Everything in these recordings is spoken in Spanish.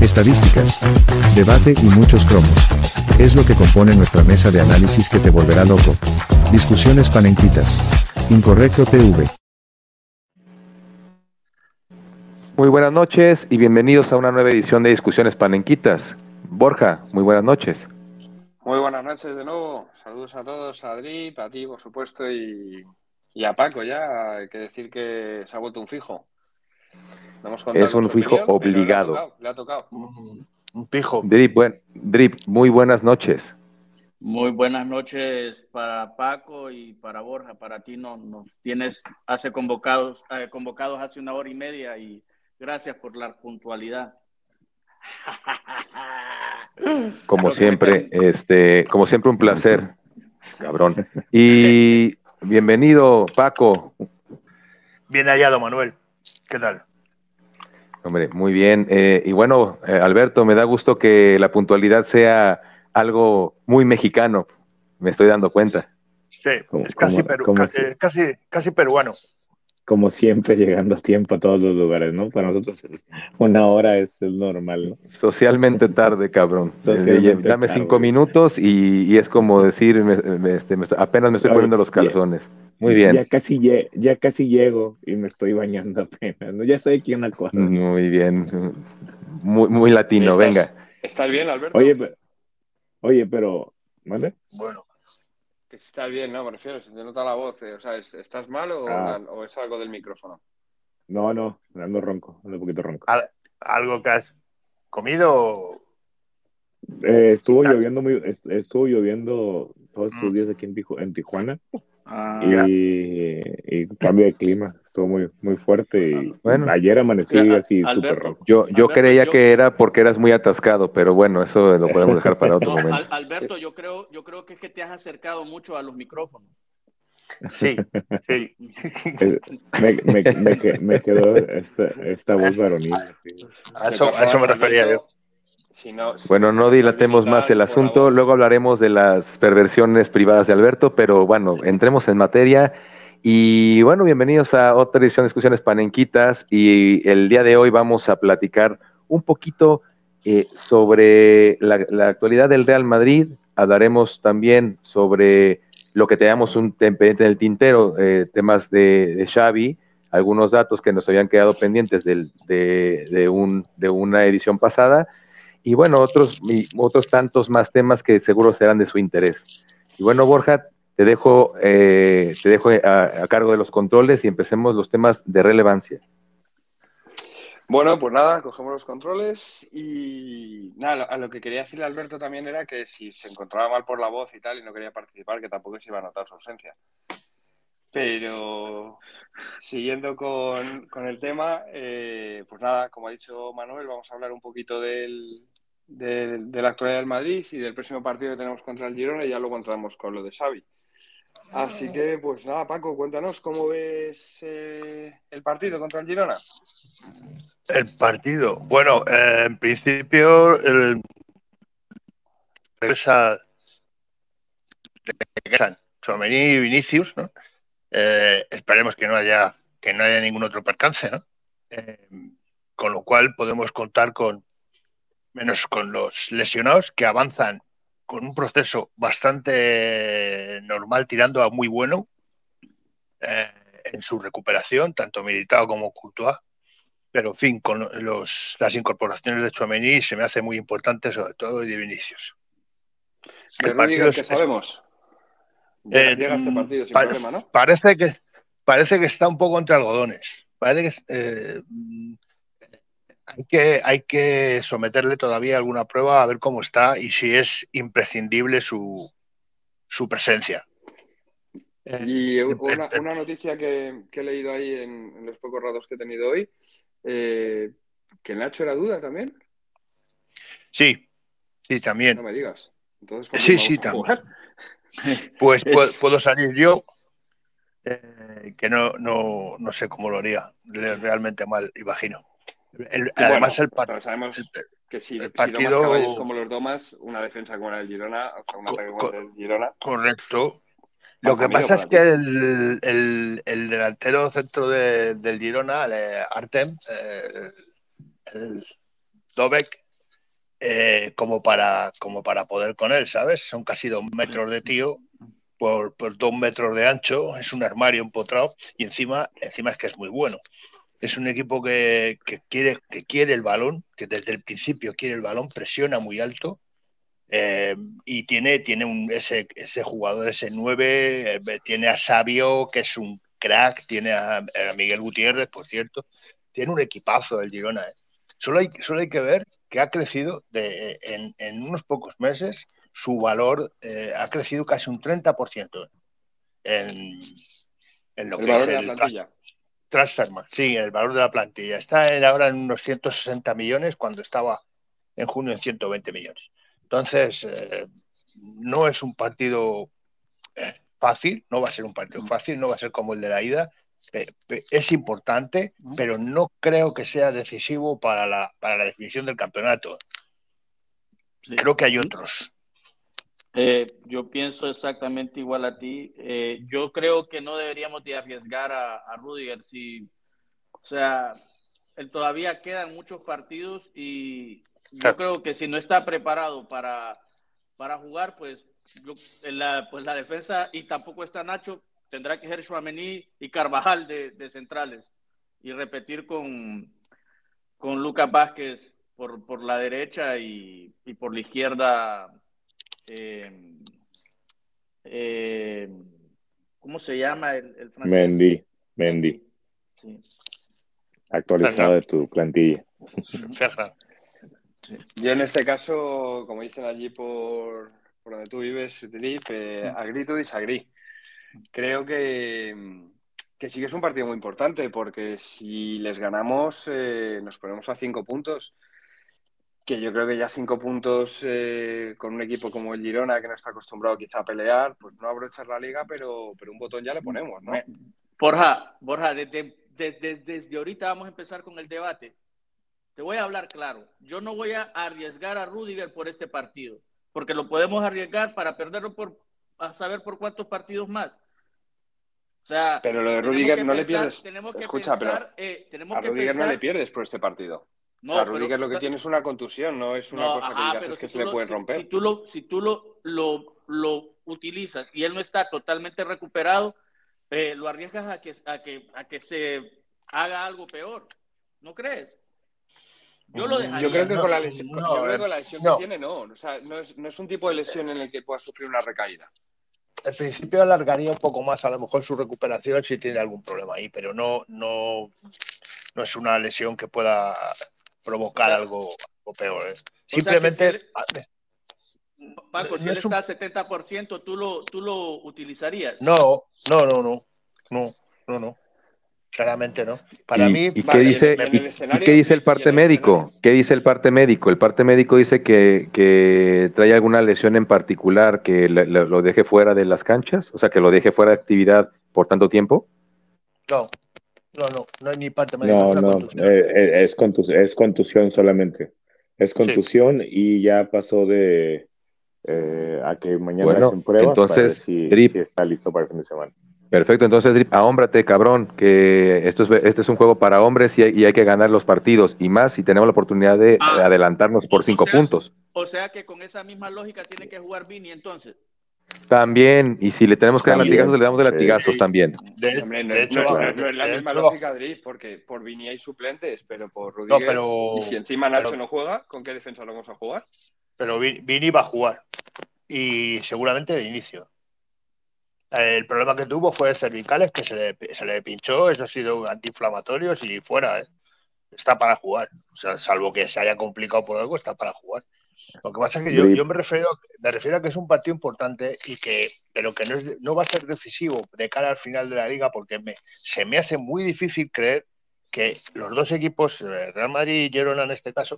estadísticas, debate y muchos cromos. Es lo que compone nuestra mesa de análisis que te volverá loco. Discusiones panenquitas. Incorrecto TV. Muy buenas noches y bienvenidos a una nueva edición de Discusiones Panenquitas. Borja, muy buenas noches. Muy buenas noches de nuevo. Saludos a todos, a Drip, a ti, por supuesto, y, y a Paco ya. Hay que decir que se ha vuelto un fijo. Es un fijo opinión, obligado. Le ha tocado. le ha tocado. Un pijo. Drip, buen- Drip, muy buenas noches. Muy buenas noches para Paco y para Borja. Para ti no, nos tienes hace convocados, eh, convocados hace una hora y media y gracias por la puntualidad. Como siempre, este, como siempre un placer, cabrón. Y bienvenido, Paco. Bien hallado, Manuel. ¿Qué tal? Hombre, muy bien. Eh, y bueno, eh, Alberto, me da gusto que la puntualidad sea algo muy mexicano. Me estoy dando cuenta. Sí, es casi, peru- casi, si- casi, casi peruano. Como siempre, llegando a tiempo a todos los lugares, ¿no? Para nosotros es- una hora es el normal, ¿no? Socialmente tarde, cabrón. Socialmente Dame tarde. cinco minutos y, y es como decir, me- me- este, me apenas me estoy poniendo los ya- calzones. Muy Ya bien, casi, lle- ya casi llego y me estoy bañando apenas, ¿no? Ya estoy aquí en una cosa. muy bien. Muy, muy latino, ¿Estás- venga. ¿Estás bien, Alberto? Oye, pe- oye, pero, ¿vale? Bueno, Que estás bien, ¿no? Me refiero, se te nota la voz. eh, O sea, ¿es- ¿estás mal o, Ah. o es algo del micrófono? No, no, ando ronco, ando un poquito ronco. al- algo que has comido. Eh, estuvo lloviendo muy, est- estuvo lloviendo todos estos Mm. días aquí en, Tiju- en Tijuana Ah, y, y cambio de clima, estuvo muy, muy fuerte y Bueno. ayer amanecí Al- así súper rojo. Yo, yo Alberto, creía yo- que era porque eras muy atascado, pero bueno, eso lo podemos dejar para otro no, momento. Al- Alberto, yo creo, yo creo que es que te has acercado mucho a los micrófonos. Sí, sí. Me, me, me, me quedó esta, esta voz varonil. sí. A eso, a eso me refería yo. Si no- si Bueno, no te dilatemos más el asunto, luego hablaremos de las perversiones privadas de Alberto, pero bueno, entremos en materia. Y bueno, bienvenidos a otra edición de Discusiones Panenquitas y el día de hoy vamos a platicar un poquito eh, sobre la, actualidad del Real Madrid, hablaremos también sobre lo que teníamos un pendiente en el tintero, eh, temas de, Xavi, algunos datos que nos habían quedado pendientes de, de un, de una edición pasada y bueno, otros, otros tantos más temas que seguro serán de su interés. Y bueno, Borja, te dejo, eh, te dejo a, a cargo de los controles y empecemos los temas de relevancia. Bueno, pues nada, cogemos los controles y nada, a lo que quería decirle Alberto también era que si se encontraba mal por la voz y tal y no quería participar, que tampoco se iba a notar su ausencia. Pero siguiendo con, con el tema, eh, pues nada, como ha dicho Manuel, vamos a hablar un poquito del, del- de la actualidad del Madrid y del próximo partido que tenemos contra el Girona y ya luego entramos con lo de Xavi. Así que, pues nada, Paco, cuéntanos cómo ves eh, el partido contra el Girona. El partido. Bueno, eh, en principio, el... regresa. Regresan Tchouaméni y Vinicius, ¿no? Eh, esperemos que no haya que no haya ningún otro percance, ¿no? Con lo cual podemos contar con menos con los lesionados que avanzan con un proceso bastante normal tirando a muy bueno eh, en su recuperación, tanto Militao como Courtois. Pero en fin, con los, las incorporaciones de Chouameni se me hace muy importante, sobre todo y de Vinicius. Rudiger, es- ¿qué es- sabemos? Eh, llega este partido sin pa- problema, ¿no? Parece que parece que está un poco entre algodones. Parece que eh, hay que hay que someterle todavía alguna prueba a ver cómo está y si es imprescindible su, su presencia. Y una, eh, una noticia que, que he leído ahí en, en los pocos ratos que he tenido hoy, eh, que Nacho era duda también, Sí, sí, también. no me digas. Entonces, ¿con Sí, sí, también. Pues Es- puedo, puedo salir yo, eh, que no, no, no sé cómo lo haría, Le- realmente mal, imagino. El- además, el, par- pero sabemos el- que si, el si partido- Domas Caballos como los Domas, una defensa como la del Girona, o sea, un Co- ataque como co- el Girona, correcto. Lo que pasa es que el, el- el delantero centro de- del Girona, eh, Artem, eh, el Dobek, eh, como, para, como para poder con él, ¿sabes? Son casi dos metros de tío por, por dos metros de ancho, es un armario empotrado y encima, encima es que es muy bueno. Es un equipo que, que, quiere, que quiere el balón, que desde el principio quiere el balón, presiona muy alto eh, y tiene, tiene un, ese, ese jugador, ese 9, eh, tiene a Sabio, que es un crack, tiene a, a, Miguel Gutiérrez, por cierto, tiene un equipazo el Girona. ¿eh? Solo hay, solo hay que ver que ha crecido de, en, en unos pocos meses, su valor ha crecido casi un 30% en, en lo el que es de el la plantilla. Transfermarkt. Sí, el valor de la plantilla. Está en, ahora en unos 160 millones cuando estaba en junio en 120 millones. Entonces, eh, no es un partido eh, fácil, no va a ser un partido fácil, no va a ser como el de la ida, es importante, pero no creo que sea decisivo para la, para la definición del campeonato. Creo que hay otros. Eh, yo pienso exactamente igual a ti. Eh, yo creo que no deberíamos de arriesgar a, a Rudiger. Si, o sea, él todavía quedan muchos partidos y yo creo que si no está preparado para, para jugar, pues, yo, la, pues la defensa y tampoco está Nacho, tendrá que ser Chouameni y Carvajal de, de, centrales y repetir con, con Lucas Vázquez por, por la derecha y, y por la izquierda. Eh, eh, ¿Cómo se llama el, el francés? Mendy. Mendy. Sí. Actualizado de tu plantilla. Sí. Yo en este caso, como dicen allí por, por donde tú vives, Drip, eh, agree to disagree creo que, que, sí que es un partido muy importante porque si les ganamos eh, nos ponemos a cinco puntos. Que yo creo que ya cinco puntos eh, con un equipo como el Girona, que no está acostumbrado quizá a pelear, pues no abrochar la liga, pero, pero un botón ya le ponemos, ¿no? Borja, Borja, desde, desde, desde ahorita vamos a empezar con el debate. Te voy a hablar claro. Yo no voy a arriesgar a Rudiger por este partido, porque lo podemos arriesgar para perderlo por a saber por cuántos partidos más. O sea, pero lo de Rudiger no pensar, le pierdes. Tenemos que Escucha, pensar, pero eh, tenemos a que Rudiger pensar, no le pierdes por este partido. No, Rudiger pero, lo que tiene es una contusión, no es una no, cosa que ajá, digas pero es que si se le puede si- romper. Si, tú lo, si tú lo, lo, lo utilizas y él no está totalmente recuperado, eh, lo arriesgas a que, a, que, a que se haga algo peor. ¿No crees? Yo lo dejaría. Yo creo que No, con la lesión, no, yo creo que con la lesión no. que tiene, no. O sea, no es, no es un tipo de lesión en el que pueda sufrir una recaída. Al principio alargaría un poco más a lo mejor su recuperación si tiene algún problema ahí, pero no, no, no es una lesión que pueda provocar algo, algo peor. ¿eh? Simplemente si Paco, si él es un- está al 70%, ¿tú lo, tú lo utilizarías. no, no, no, no, no, no, no. Claramente no. Para ¿Y, mí, ¿y qué vale, dice, en el y- y qué dice el parte el médico? escenario- ¿Qué dice el parte médico? El parte médico dice que, que trae alguna lesión en particular que le- le- lo deje fuera de las canchas, o sea, que lo deje fuera de actividad por tanto tiempo. no, no, no, no hay ni parte médica, No, es una no, contusión. eh, eh, es, contus- es contusión solamente. Es contusión y ya pasó de eh, a que mañana Bueno, hacen pruebas entonces, para ver si, Drip. si está listo para el fin de semana. Perfecto, entonces, Drip, ahómbrate, cabrón, que esto es, este es un juego para hombres y hay, y hay que ganar los partidos, y más si tenemos la oportunidad de Ah. adelantarnos por O cinco sea- puntos. O sea que con esa misma lógica tiene que jugar Vini entonces. También, y si le tenemos que dar También, latigazos, le damos de sí. latigazos también. De, Hombre, no, de es- hecho, no no es la de misma hecho, lógica, Drip, porque por Vini hay suplentes, pero por Rudiger. No, pero, Y si encima Nacho pero- no juega, ¿con qué defensa lo vamos a jugar? pero Vi- Vini va a jugar y seguramente de inicio. El problema que tuvo fue cervicales que se le, se le pinchó, eso ha sido antiinflamatorio y fuera, ¿eh? está para jugar. O sea, salvo que se haya complicado por algo, está para jugar. Lo que pasa es que yo, me refiero me refiero a que es un partido importante y que pero que no, es, no va a ser decisivo de cara al final de la liga porque me, se me hace muy difícil creer que los dos equipos, eh, Real Madrid y Girona en este caso,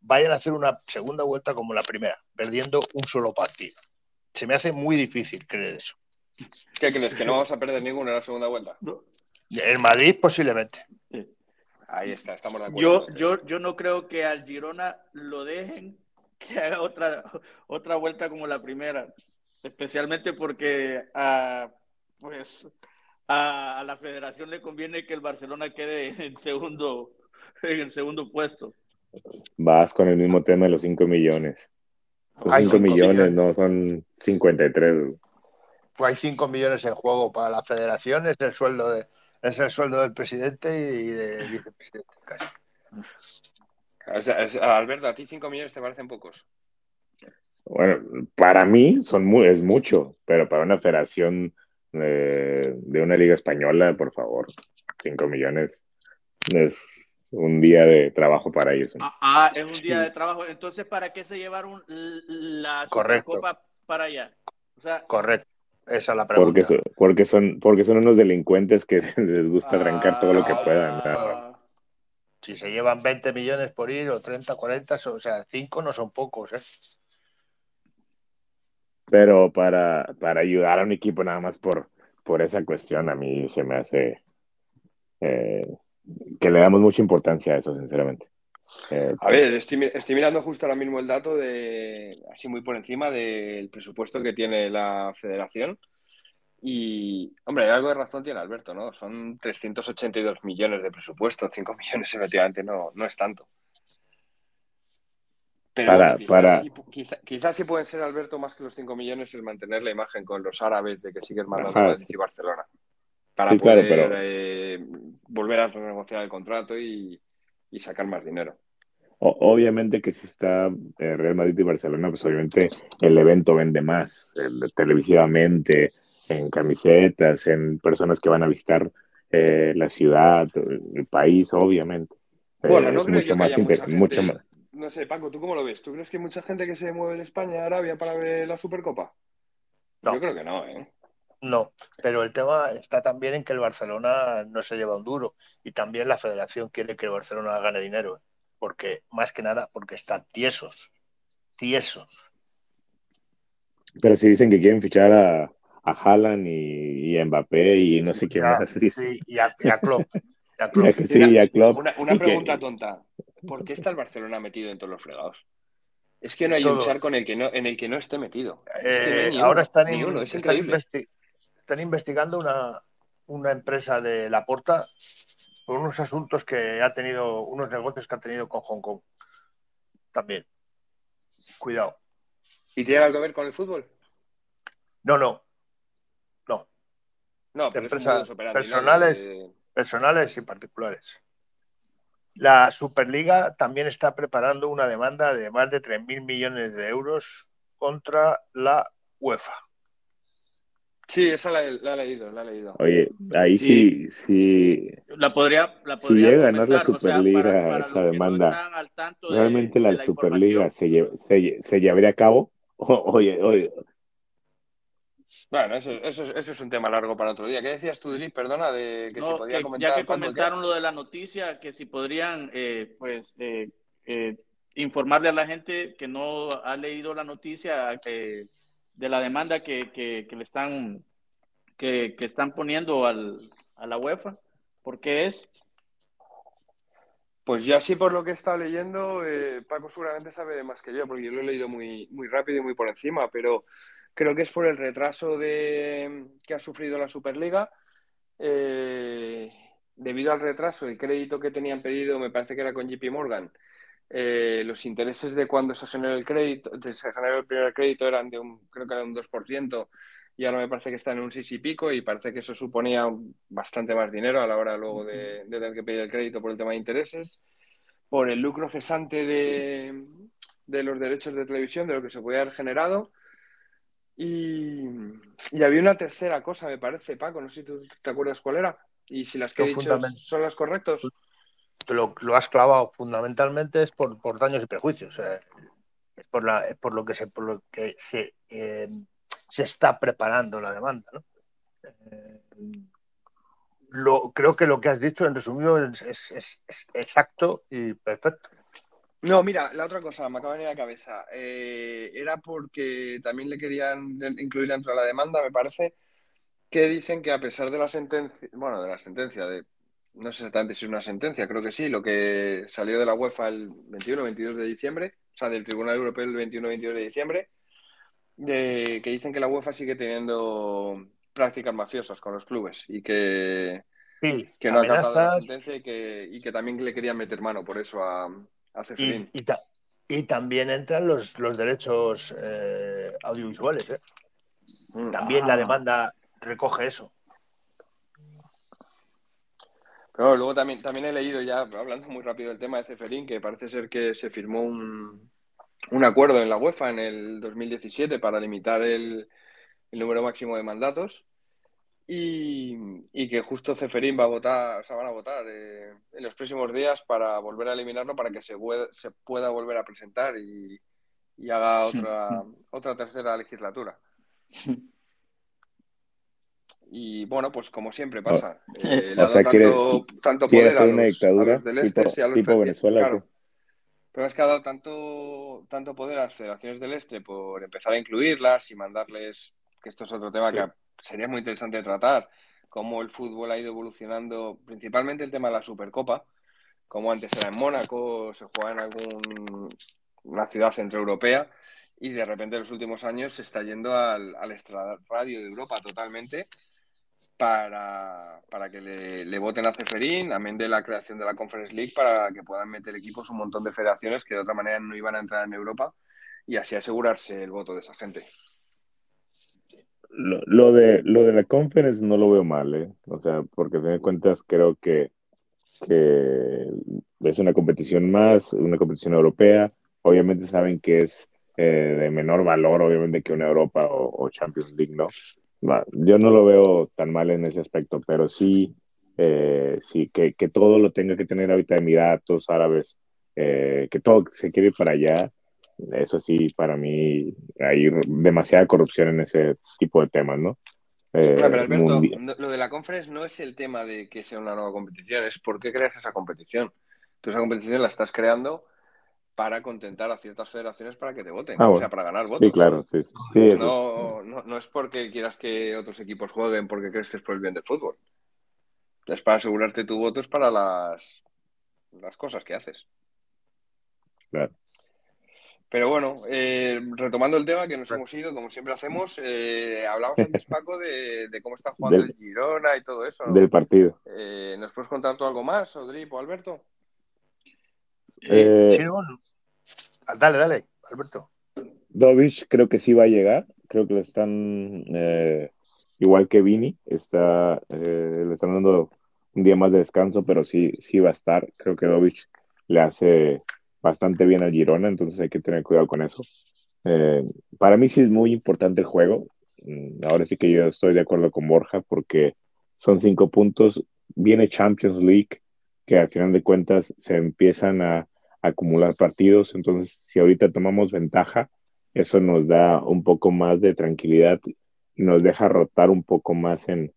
vayan a hacer una segunda vuelta como la primera, perdiendo un solo partido. Se me hace muy difícil creer eso. ¿Qué crees? ¿Que no vamos a perder ninguno en la segunda vuelta? En Madrid posiblemente. Ahí está, estamos de acuerdo. Yo, yo, yo no creo que al Girona lo dejen que haga otra, otra vuelta como la primera, especialmente porque a, pues, a, a la federación le conviene que el Barcelona quede en segundo, en el segundo puesto. vas con el mismo tema de los 5 millones. Los 5 millones, no son 53. Pues hay 5 millones en juego para la federación, es el sueldo de, es el sueldo del presidente y del vicepresidente casi. Alberto, ¿a ti 5 millones te parecen pocos? Bueno, para mí son muy, es mucho, pero para una federación eh, de una liga española, por favor, 5 millones es un día de trabajo para ellos. Ah, ah, es un día de trabajo. Entonces, ¿para qué se llevaron la Copa para allá? Correcto. Esa es la pregunta. Porque son, porque son, porque son unos delincuentes que les gusta arrancar todo lo que puedan. Ah. Si se llevan 20 millones por ir o 30, 40, o sea, 5 no son pocos, ¿eh? Pero para, para ayudar a un equipo nada más por, por esa cuestión, a mí se me hace eh, que le damos mucha importancia a eso, sinceramente. Eh, a ver, estoy, estoy, mirando justo ahora mismo el dato de, así muy por encima del presupuesto que tiene la federación. Y, hombre, algo de razón tiene Alberto, ¿no? Son 382 millones de presupuesto, 5 millones efectivamente no, no es tanto. Pero para, quizás, para... Sí, quizás, sí pueden ser, Alberto, más que los 5 millones el mantener la imagen con los árabes de que sigues mandando a Madrid y Barcelona. Para Sí, poder claro, pero- eh, volver a renegociar el contrato y, y sacar más dinero. O- obviamente que si está eh, Real Madrid y Barcelona, pues obviamente el evento vende más, el- televisivamente, en camisetas, en personas que van a visitar eh, la ciudad, el país, obviamente. Eh, Bueno, no es creo mucho yo que más, haya inter- mucha gente- mucho más. No sé, Paco, ¿tú cómo lo ves? ¿Tú crees que hay mucha gente que se mueve de España a Arabia para ver la Supercopa? No. Yo creo que no, ¿eh? No, pero el tema está también en que el Barcelona no se lleva un duro y también la federación quiere que el Barcelona gane dinero, ¿eh? porque más que nada porque están tiesos, tiesos. Pero si dicen que quieren fichar a, a Haaland y, y a Mbappé y no sé quién Ya, más. Sí, sí, y a, y a Klopp, y a Klopp. Ya que sí, y a Klopp. Una, una Y que- pregunta tonta. ¿Por qué está el Barcelona metido en todos los fregados? Es que no hay un charco en el que no, en el que no esté metido. Es que no hay ni ahora uno, están, ni in- uno, es están, increíble. investi- están investigando una, una empresa de La Porta por unos asuntos que ha tenido, unos negocios que ha tenido con Hong Kong. También. Cuidado. ¿Y tiene algo que ver con el fútbol? No. No. No, pero personales. De- Personales y particulares. La Superliga también está preparando una demanda de más de 3.000 millones de euros contra la UEFA. Sí, esa la, he- la he leído, la he leído. Oye, ahí sí, sí, La podría, la Si llega a ganar la comentar, o sea, Superliga, para- para esa no demanda, de- realmente la, de la Superliga se, lle- se, lle- se llevaría a cabo. O- oye, oye, Bueno, eso, eso, es- eso es un tema largo para otro día. ¿Qué decías tú, Dri? Perdona, de que No, se podía que comentar. ya que comentaron lo de la noticia, que si podrían, eh, pues, eh, eh, informarle a la gente que no ha leído la noticia eh, de la demanda que, que, que le están, que, que están poniendo al, a la UEFA, porque es Pues yo así por lo que he estado leyendo, eh, Paco seguramente sabe más que yo, porque yo lo he leído muy, muy rápido y muy por encima, pero creo que es por el retraso de, que ha sufrido la Superliga. Eh, debido al retraso, el crédito que tenían pedido, me parece que era con JP Morgan, eh, los intereses de cuando se generó el crédito, de- se generó el primer crédito eran de un, creo que era un 2%, y ahora me parece que están en un 6 y pico, y parece que eso suponía bastante más dinero a la hora luego de, de tener que pedir el crédito por el tema de intereses, por el lucro cesante de, de los derechos de televisión, de lo que se podía haber generado. Y, y había una tercera cosa, me parece, Paco, no sé si tú te acuerdas cuál era, y si las que he dicho son las correctas. Lo, lo has clavado fundamentalmente es por, por daños y perjuicios. eh, es por, la, es por lo que se, por lo que se, eh, se está preparando la demanda. ¿no? Eh, lo, creo que lo que has dicho en resumido es, es- es- es exacto y perfecto. No, mira, la otra cosa, me acaba de venir a la cabeza. Eh, era porque también le querían incluir dentro de la demanda, me parece, que dicen que a pesar de la sentencia, bueno, de la sentencia, de, no sé exactamente si es una sentencia, creo que sí, lo que salió de la UEFA el 21 o 22 de diciembre, o sea, del Tribunal Europeo el 21 o 22 de diciembre, de, que dicen que la UEFA sigue teniendo prácticas mafiosas con los clubes y que, Sí, que no ha acatado la amenazas, sentencia y que, y que también le querían meter mano por eso a, Ceferín. Y, también entran los, los derechos eh, audiovisuales. ¿eh? Mm. También la ah. demanda recoge eso. Pero luego también, también he leído ya, hablando muy rápido del tema de Ceferín, que parece ser que se firmó un, un acuerdo en la UEFA en el 2017 para limitar el, el número máximo de mandatos y, que justo Ceferín va a votar, o sea, van a votar eh, en los próximos días para volver a eliminarlo para que se, se pueda volver a presentar y, haga otra, otra tercera legislatura. Y bueno, pues como siempre pasa, eh, o sea, tanto, tanto poder a los, una dictadura del este tipo, a los tipo Venezuela. Pero es que ha dado tanto, tanto poder a las federaciones del este por empezar a incluirlas y mandarles, que esto es otro tema que sería muy interesante tratar, cómo el fútbol ha ido evolucionando, principalmente el tema de la Supercopa, como antes era en Mónaco, se jugaba en alguna ciudad centroeuropea y de repente en los últimos años se está yendo al, al de Europa totalmente para, para que le, voten a Ceferín, amén de la creación de la Conference League, para que puedan meter equipos un montón de federaciones que de otra manera no iban a entrar en Europa y así asegurarse el voto de esa gente. Lo, de, lo de la Conference no lo veo mal, ¿eh? O sea, porque a fin de cuentas creo que, que es una competición más, una competición europea. Obviamente saben que es eh, de menor valor, obviamente, que una Europa o, o Champions League, ¿no? yo no lo veo tan mal en ese aspecto, pero sí, eh, sí que, que, todo lo tenga que tener ahorita Emiratos Árabes, eh, que todo se quiere ir para allá. Eso sí, para mí hay demasiada corrupción en ese tipo de temas, ¿no? Eh, pero Alberto, lo de la conference no es el tema de que sea una nueva competición, es por qué creas esa competición. Tú esa competición la estás creando para contentar a ciertas federaciones para que te voten, ah, o sea, para ganar votos. Sí, claro, sí. no, no, es porque quieras que otros equipos jueguen porque crees que es por el bien del fútbol. Es para asegurarte tu voto, es para las, las cosas que haces. Claro. Pero bueno, eh, retomando el tema que nos hemos ido, como siempre hacemos, eh, hablamos antes, Paco, de, cómo está jugando el Girona y todo eso. Del partido. Eh, ¿Nos puedes contar tú algo más, Odrip o Alberto? Eh, dale, dale, Alberto. Dovich creo que sí va a llegar. Creo que le están eh, igual que Vini. Está, eh, le están dando un día más de descanso, pero sí, sí va a estar. Creo que Dovich le hace bastante bien al Girona, entonces hay que tener cuidado con eso. para mí sí es muy importante el juego. Mm, ahora sí que yo estoy de acuerdo con Borja porque son cinco puntos. Viene Champions League, que al final de cuentas se empiezan a acumular partidos. Entonces, si ahorita tomamos ventaja, eso nos da un poco más de tranquilidad y nos deja rotar un poco más en,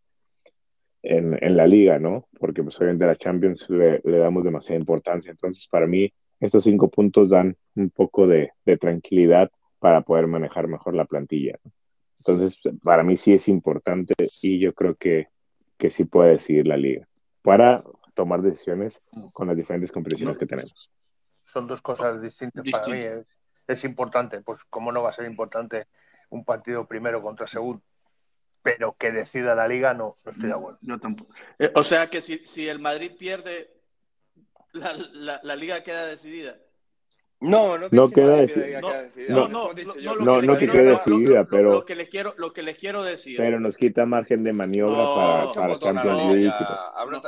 en, la liga, ¿no? Porque pues obviamente a la Champions le, damos demasiada importancia. Entonces, para mí, estos cinco puntos dan un poco de, tranquilidad para poder manejar mejor la plantilla. Entonces, para mí sí es importante y yo creo que, que sí puede decidir la liga para tomar decisiones con las diferentes competiciones que tenemos son dos cosas distintas para mí. Es, importante, pues cómo no va a ser importante un partido primero contra segundo, pero que decida la liga no, no estoy de acuerdo. No, tampoco. Eh, o sea que si, si el Madrid pierde, la, la, liga queda decidida. No, no, no queda, decidida. No, no, no, no, que quede decidida, pero lo que les quiero, lo que les quiero decir. Pero nos quita margen de maniobra para, para Champions League.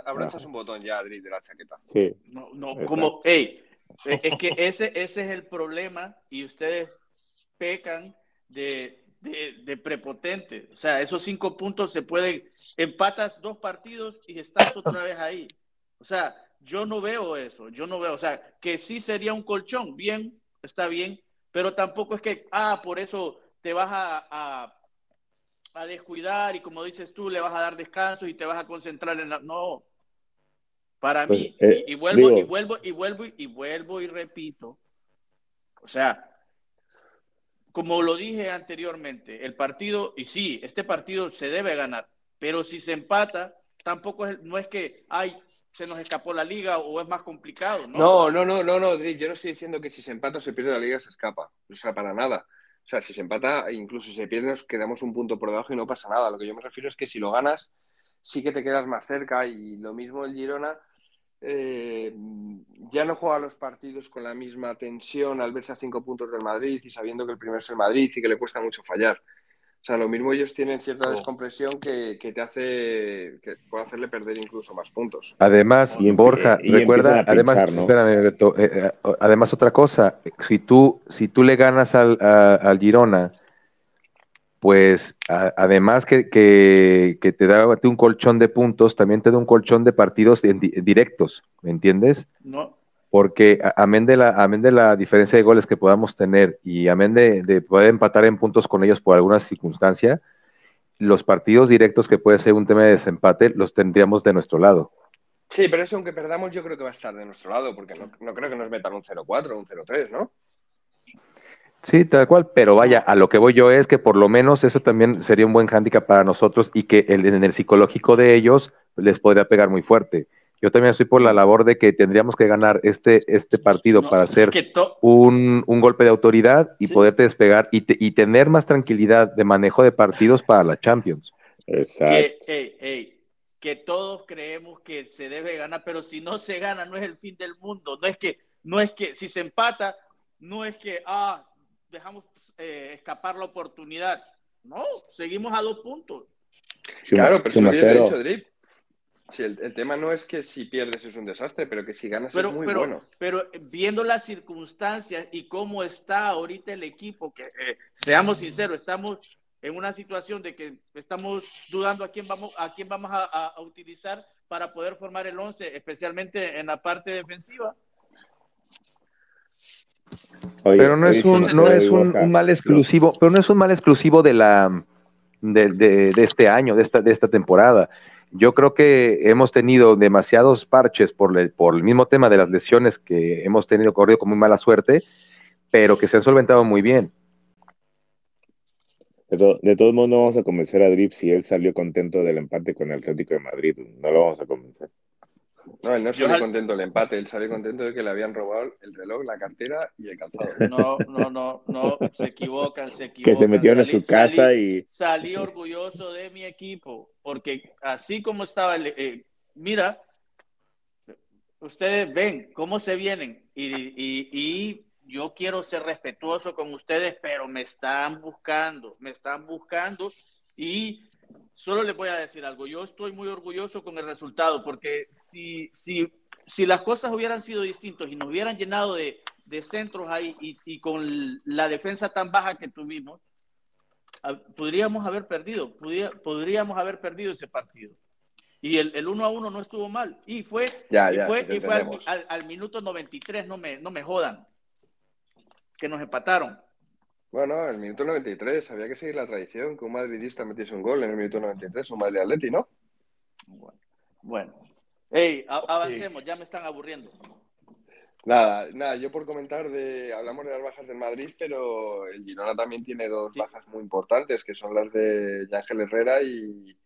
Abrochas un botón ya, Adri, de la chaqueta. Sí. No, no, como, hey, eh, es que ese, ese es el problema y ustedes pecan de, de, prepotente. O sea, esos cinco puntos se pueden, empatas dos partidos y estás otra vez ahí. O sea, yo no veo eso, yo no veo, o sea, que sí sería un colchón, bien, está bien, pero tampoco es que, ah, por eso te vas a, a, a descuidar y como dices tú, le vas a dar descanso y te vas a concentrar en la... No, para pues, mí, eh, y, vuelvo, y vuelvo, y vuelvo, y vuelvo y repito. O sea, como lo dije anteriormente, el partido, y sí, este partido se debe ganar, pero si se empata, tampoco es, no es que, ay, se nos escapó la liga o es más complicado, ¿no? No, no, no, no, no, yo no estoy diciendo que si se empata o se pierde la liga se escapa, o sea, para nada. O sea, si se empata, incluso si se pierde, nos quedamos un punto por debajo y no pasa nada. Lo que yo me refiero es que si lo ganas, sí que te quedas más cerca y lo mismo el Girona eh, ya no juega los partidos con la misma tensión al verse a cinco puntos del Madrid y sabiendo que el primero es el Madrid y que le cuesta mucho fallar. O sea, lo mismo ellos tienen cierta descompresión que, te hace, que puede hacerle perder incluso más puntos. Además, y Borja, recuerda, además, espérame, eh, eh, además otra cosa, si tú, si tú le ganas al, al Girona, pues además que, te da un colchón de puntos, también te da un colchón de partidos directos, ¿me entiendes? No. Porque amén de, la, amén de la diferencia de goles que podamos tener y amén de, de poder empatar en puntos con ellos por alguna circunstancia, los partidos directos que puede ser un tema de desempate los tendríamos de nuestro lado. Sí, pero eso aunque perdamos yo creo que va a estar de nuestro lado, porque no, no creo que nos metan un 0-4 o un 0-3, ¿no? Sí, tal cual, pero vaya, a lo que voy yo es que por lo menos eso también sería un buen hándicap para nosotros y que el, en el psicológico de ellos les podría pegar muy fuerte. Yo también estoy por la labor de que tendríamos que ganar este, este partido para hacer un, golpe de autoridad y poderte despegar y, y, tener más tranquilidad de manejo de partidos para la Champions. Exacto. Que, que todos creemos que se debe ganar, pero si no se gana no es el fin del mundo. No es que, no es que si se empata, no es que, ah, dejamos eh, escapar la oportunidad. No, seguimos a dos puntos. Claro, pero si lo he dicho, Drip. Si el, tema no es que si pierdes es un desastre, pero que si ganas es muy bueno. Pero viendo las circunstancias y cómo está ahorita el equipo, que eh, seamos sinceros, estamos en una situación de que estamos dudando a quién vamos a quién vamos a, a utilizar para poder formar el 11, especialmente en la parte defensiva pero no es un, no es un, mal exclusivo, pero no es un mal exclusivo de la de, de, este año, de esta, de esta temporada. Yo creo que hemos tenido demasiados parches por, el, por el mismo tema de las lesiones que hemos tenido corrido con muy mala suerte, pero que se han solventado muy bien. De, de todos modos, no vamos a convencer a Drip si él salió contento del empate con el Atlético de Madrid. No lo vamos a convencer. No, él no salió contento del empate, él salió contento de que le habían robado el reloj, la cartera y el calzado. No, no, no, no, se equivocan, se equivocan. Que se metieron en su casa y... Salí orgulloso de mi equipo, porque así como estaba, el, eh, mira, ustedes ven cómo se vienen y, y, y yo quiero ser respetuoso con ustedes, pero me están buscando, me están buscando y solo les voy a decir algo. Yo estoy muy orgulloso con el resultado, porque si, si, si las cosas hubieran sido distintas y nos hubieran llenado de, de centros ahí y, y, con la defensa tan baja que tuvimos, ah, podríamos haber perdido, podríamos haber perdido ese partido. Y el, el 1 a 1 no estuvo mal. Y fue, y fue, y fue al, al, al, minuto 93, no me, no me jodan, que nos empataron. Bueno, el minuto 93, había que seguir la tradición, que un madridista metiese un gol en el minuto 93, un Madrid Atleti, ¿no? Bueno. Hey, avancemos, ya me están aburriendo. Nada, nada, yo por comentar de, hablamos de las bajas del Madrid, pero el Girona también tiene dos bajas muy importantes, que son las de Ángel Herrera y,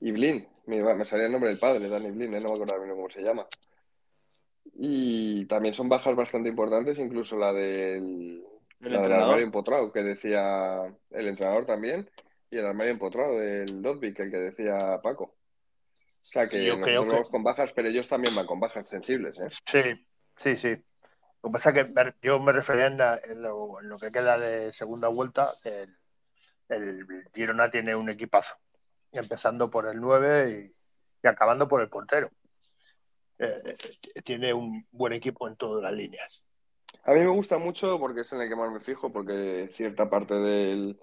y Blin. Me, me, salía el nombre del padre, Dani Blin, ¿eh? no me acuerdo bien cómo se llama. Y también son bajas bastante importantes, incluso la del el la del armario empotrado, que decía el entrenador también, y el armario empotrado del Ludwig, el que decía Paco. O sea que yo creo que... con bajas, pero ellos también van con bajas sensibles, ¿eh? Sí, sí, sí. Lo que pasa es que yo me refería en lo, en lo que queda de segunda vuelta, el, el, Girona tiene un equipazo, empezando por el 9 y, y acabando por el portero. Eh, eh, tiene un buen equipo en todas las líneas. A mí me gusta mucho porque es en el que más me fijo, porque cierta parte del,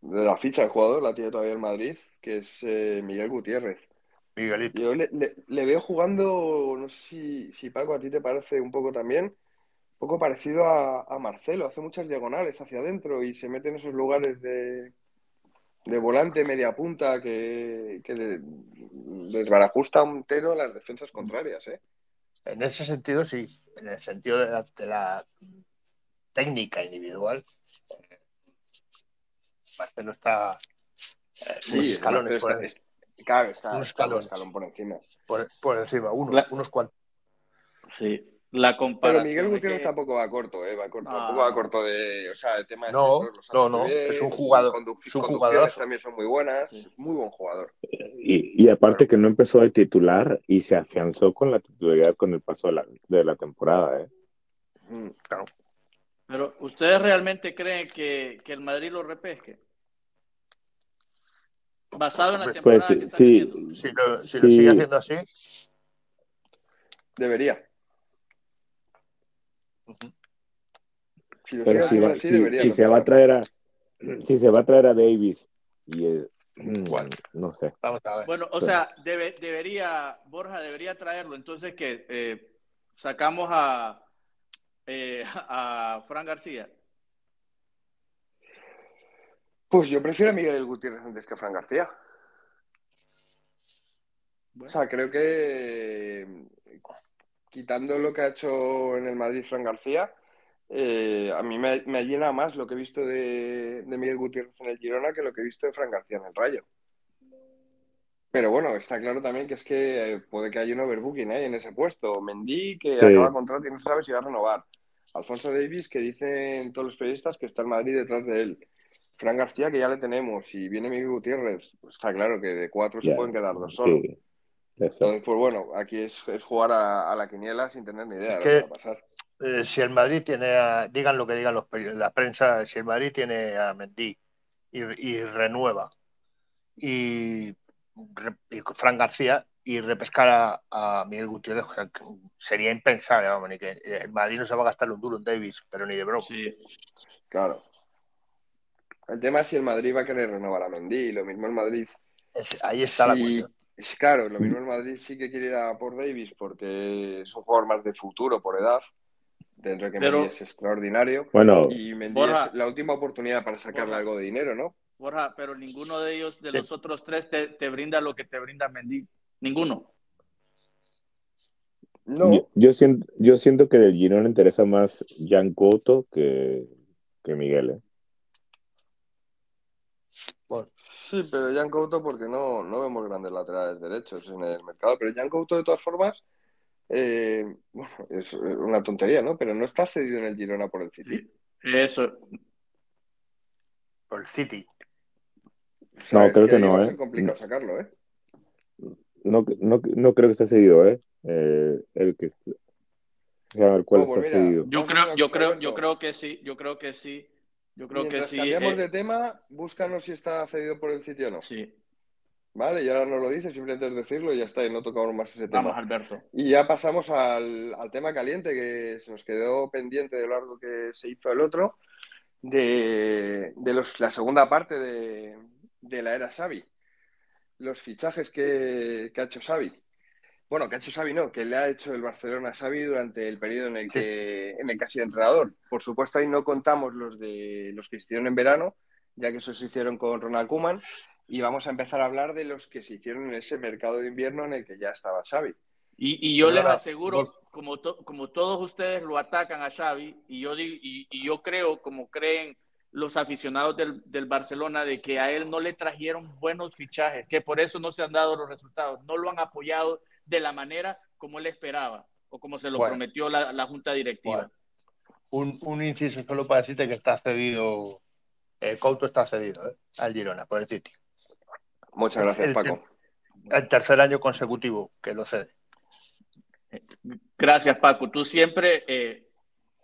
de la ficha del jugador la tiene todavía el Madrid, que es eh, Miguel Gutiérrez. Miguelito. Yo le, le, veo jugando, no sé si, si, Paco a ti te parece un poco también, un poco parecido a, a Marcelo, hace muchas diagonales hacia adentro y se mete en esos lugares de, de volante media punta que, que desbarajusta un tero las defensas contrarias, ¿eh? En ese sentido, sí, en el sentido de la, de la técnica individual, eh, Marcelo está eh, sí, escalones por, está, claro, está, un escalón, escalón por encima. Por, por encima, uno, unos cuantos. Sí, La comparación. Pero Miguel Gutiérrez que- tampoco va corto, ¿eh? Va corto, tampoco va corto de. O sea, el tema de No, centros no, no, bien, es un jugador- conduc- es un conducciones jugadorazo. también son muy buenas. Muy buen jugador. Y, y aparte que no empezó de titular y se afianzó con la titularidad con el paso de la, de la temporada. ¿eh? Mm. Pero, ¿ustedes realmente creen que, que el Madrid lo repesque? Basado en la Pues, temporada Pues que está sí. Si lo, si lo Sí. sigue haciendo así, Debería. Si pero si, haciendo va- así, si- debería. si se va a traer a si se va a traer a Davis y eh, ¿Cuál? no sé. vamos a ver. Bueno, o sea, debe- debería, Borja debería traerlo. Entonces, que eh, sacamos a, eh, a Fran García. Pues yo prefiero a Miguel Gutiérrez antes que a Fran García. O sea, creo que quitando lo que ha hecho en el Madrid Fran García, eh, a mí me, me llena más lo que he visto de, de Miguel Gutiérrez en el Girona que lo que he visto de Fran García en el Rayo. Pero bueno, está claro también que es que eh, puede que haya un overbooking ¿eh? en ese puesto. Mendy, que Sí. acaba contrato y no se sabe si va a renovar. Alfonso Davis, que dicen todos los periodistas que está el Madrid detrás de él. Fran García, que ya le tenemos. Y viene Miguel Gutiérrez. pues está claro que de cuatro se pueden quedar dos solo. Sí. Entonces, pues bueno, aquí es, es jugar a, a la quiniela sin tener ni idea Es de que- lo que va a pasar. Eh, si el Madrid tiene a, digan lo que digan los la prensa, si el Madrid tiene a Mendy y, y renueva y, y Fran García y repescar a, a Miguel Gutiérrez, o sea, que sería impensable, vamos, ni que el Madrid no se va a gastar un duro en Davis, pero ni de broma. Sí. Claro. El tema es si el Madrid va a querer renovar a Mendy. Lo mismo el Madrid. Es- ahí está la cuestión. Es claro, lo mismo el Madrid sí que quiere ir a por Davis porque es un jugador más de futuro por edad. Dentro de que Pero- Mendy es extraordinario. Bueno, Y Mendy Borja. es la última oportunidad para sacarle Borja. algo de dinero, ¿no? Borja, pero ninguno de ellos, de Sí. los otros tres, te, te brinda lo que te brinda Mendy. Ninguno. No. yo, yo siento, yo siento que del Girona le interesa más Jan Couto que, que Miguel. ¿eh? Sí, pero Jan Couto porque no, no vemos grandes laterales derechos en el mercado. Pero Jan Couto, de todas formas, eh, bueno, es una tontería, ¿no? Pero no está cedido en el Girona por el City. Eso. Por el City. O sea, No, creo que no, ¿eh? ser complicado sacarlo, ¿eh? No, no, no creo que esté cedido, ¿eh? Eh, el que a ver cuál No, pues está mira, cedido. Yo creo, yo creo, yo creo que sí, yo creo que sí. Yo creo Mientras que sí. cambiamos eh, de tema, búscanos si está cedido por el City o no. sí. Vale, y ahora no lo dices, simplemente es decirlo y ya está, y no tocamos más ese tema. Vamos, Alberto. Y ya pasamos al, al tema caliente que se nos quedó pendiente de lo largo que se hizo el otro, de, de los, la segunda parte de, de la era Xavi. Los fichajes que, que ha hecho Xavi. Bueno, que ha hecho Xavi no, que le ha hecho el Barcelona a Xavi durante el periodo en el que, en el que ha sido entrenador. Por supuesto, ahí no contamos los de los que se hicieron en verano, ya que esos se hicieron con Ronald Koeman, y vamos a empezar a hablar de los que se hicieron en ese mercado de invierno en el que ya estaba Xavi. Y, y yo les aseguro, como, to- como todos ustedes lo atacan a Xavi, y yo, digo- y, y yo creo, como creen los aficionados del, del Barcelona, de que a él no le trajeron buenos fichajes, que por eso no se han dado los resultados, no lo han apoyado de la manera como él esperaba, o como se lo Bueno. prometió la, la junta directiva. Bueno. Un, un inciso solo para decirte que está cedido, el Couto está cedido ¿eh? al Girona por el City. Muchas gracias, El- Paco. El tercer año consecutivo que lo cede. Gracias, Paco. Tú siempre eh,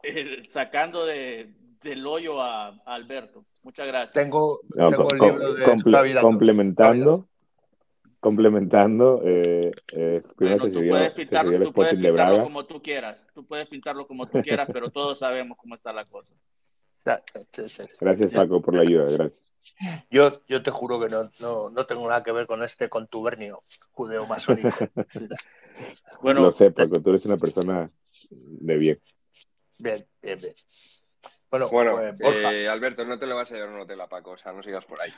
eh, sacando de, del hoyo a, a Alberto. Muchas gracias. Tengo, No, tengo el libro de Dato. complementando, complementando, eh, eh, primero Bueno, se puedes se pintarlo, el puedes Sporting de Braga. como tú quieras. Tú puedes pintarlo como tú quieras, pero todos sabemos cómo está la cosa. Gracias. Paco, por la ayuda, gracias. Yo, yo te juro que no, no, no tengo nada que ver con este contubernio judeo-masónico. Bueno, Lo sé, Paco, tú eres una persona de bien. Bien, bien, bien. Bueno, Bueno, pues, eh, Alberto, no te lo vas a llevar a un hotel a Paco, o sea, no sigas por ahí.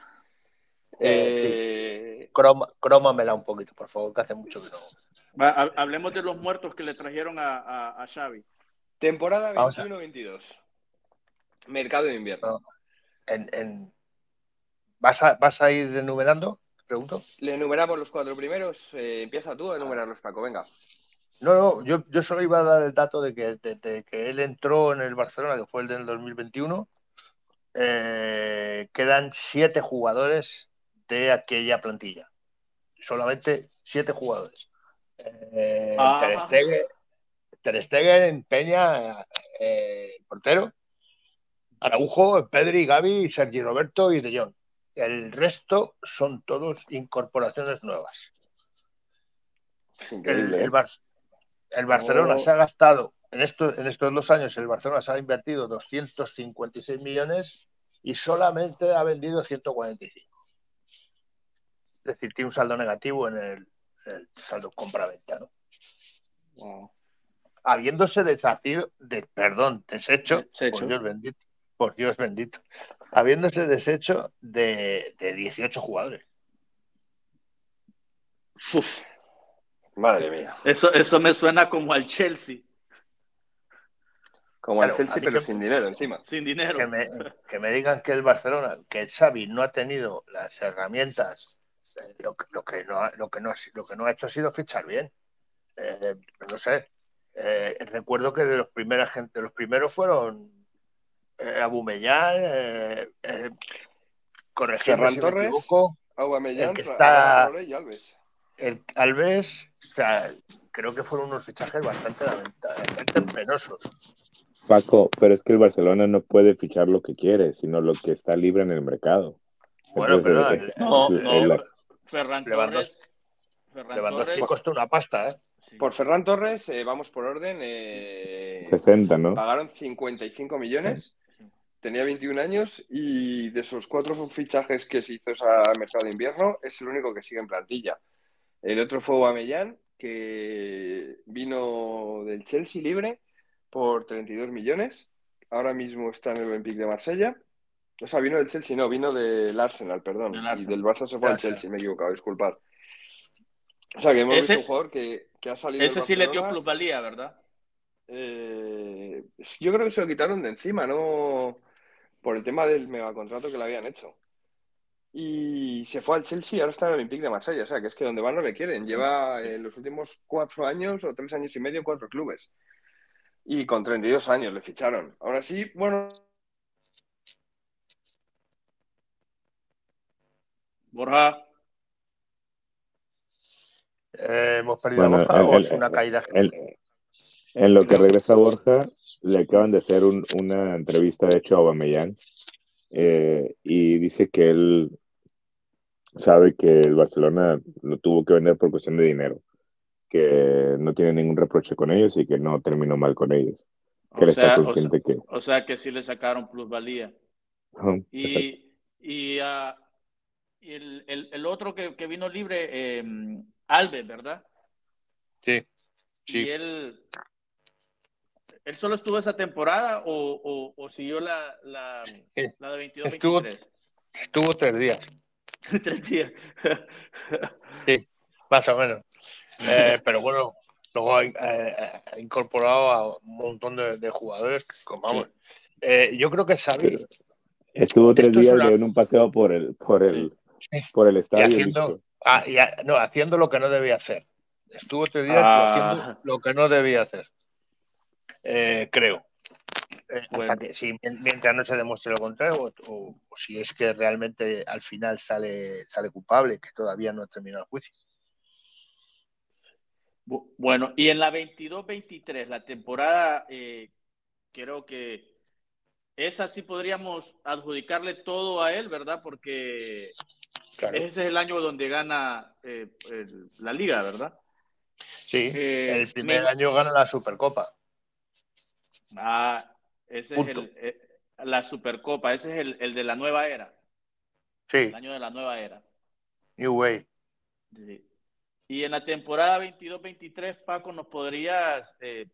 Eh, Eh, croma- crómamela un poquito, por favor, que hace mucho que no. va, hablemos de los muertos que le trajeron a, a, a Xavi. Temporada Vamos a- 21-22. Mercado de invierno. En, en... ¿Vas, a, ¿Vas a ir enumerando? Pregunto. Le enumeramos los cuatro primeros. eh, empieza tú a enumerarlos, Paco, venga. No, no, yo, yo solo iba a dar el dato de que desde que él entró en el Barcelona, que fue el del 2021, eh, quedan siete jugadores de aquella plantilla. Solamente siete jugadores. Eh, Ah. Ter Stegen- Ter Stegen, Peña, eh, portero, Araujo, Pedri, Gaby, Sergi Roberto y De Jong. El resto son todos incorporaciones nuevas. El, ¿eh? Bar- el Barcelona Oh. se ha gastado, en, esto, en estos dos años, el Barcelona se ha invertido 256 millones y solamente ha vendido 145. Es decir, tiene un saldo negativo en el, en el saldo compra-venta, ¿no? Wow. Habiéndose deshacido, de, perdón, deshecho, Deshecho. por Dios bendito, por Dios bendito, habiéndose deshecho de, de 18 jugadores. Uf, Madre mía. eso, eso me suena como al Chelsea, Como Claro, al Chelsea, pero que- sin dinero encima. sin dinero. que me, que me digan que el Barcelona, que el Xavi no ha tenido las herramientas, lo, que- lo que no ha, lo que no ha, lo que no ha hecho ha sido fichar bien. Eh, no sé. Eh, recuerdo que de los primeros gente, los primeros fueron eh, Abumellán, eh, eh, Ferran si Torres. equivoco, Aubameyang, El que Ra- está- Traoré y Alves. el Alves, o sea, creo que fueron unos fichajes bastante lamentablemente penosos. Paco, pero es que el Barcelona no puede fichar lo que quiere, sino lo que está libre en el mercado. Bueno, Entonces, pero eh, el- No, el- no. Ferran Lewandowski- Torres. Ferran Torres. costó una pasta, ¿eh? sí. Por Ferran Torres, eh, vamos por orden. eh, 60, ¿no? Pagaron 55 millones. Tenía 21 años y de esos cuatro fichajes que se hizo al mercado de invierno, es el único que sigue en plantilla. El otro fue Aubameyang, que vino del Chelsea libre por 32 millones. Ahora mismo está en el Olympique de Marsella. O sea, vino del Chelsea, no, vino del Arsenal, perdón. Del Y del Barça se fue al. Chelsea, me he equivocado, disculpad. O sea, que hemos Ese- visto un jugador que, que ha salido Ese sí le dio plusvalía, ¿verdad? Eh, yo creo que se lo quitaron de encima, ¿no? Por el tema del megacontrato que le habían hecho. Y se fue al Chelsea y ahora está en el Olympique de Marsella. O sea, que es que donde van no le quieren. Lleva en los últimos cuatro años o tres años y medio cuatro clubes. Y con 32 años le ficharon. Ahora sí, bueno, Borja. Eh, ¿Hemos perdido Bueno, a Borja el- o el- es una caída? el- en lo que regresa Borja, le acaban de hacer un- una entrevista, de hecho, a Aubameyang, eh, y dice que él sabe que el Barcelona lo tuvo que vender por cuestión de dinero, que no tiene ningún reproche con ellos y que no terminó mal con ellos, que él O sea, está o sea, consciente que... o sea que sí le sacaron plusvalía. Y, y, ah, y el, el- el otro que, que vino libre, eh, Alves, ¿verdad? Sí, sí. Y él, él solo estuvo esa temporada o, o, o siguió la, la, Sí. la de 22-23. Estuvo- Estuvo tres días, Tres días. sí, más o menos. Eh, pero bueno, luego ha, eh, ha incorporado a un montón de, de jugadores. Como, vamos, eh, yo creo que Xavi, Estuvo tres Esto es días una- en un paseo por el, por el, Sí. Por el y estadio. haciendo, ah, y ha- no, haciendo lo que no debía hacer. Estuvo tres días Ah. haciendo lo que no debía hacer. Eh, creo. Eh, hasta Bueno. que, si, mientras no se demuestre lo contrario, o, o- o si es que realmente al final sale, sale culpable, que todavía no ha terminado el juicio. Bu- Bueno, y en la 22-23, la temporada, eh, creo que esa sí podríamos adjudicarle todo a él, ¿verdad? Porque Claro. ese es el año donde gana eh, el- la liga, ¿verdad? Sí, Eh, el primer me- año gana la Supercopa. Ah, ese Punto. es el, eh, la Supercopa, ese es el, el de la nueva era, Sí, el año de la nueva era. New Way. Sí. Y en la temporada 22-23, Paco, ¿nos podrías eh,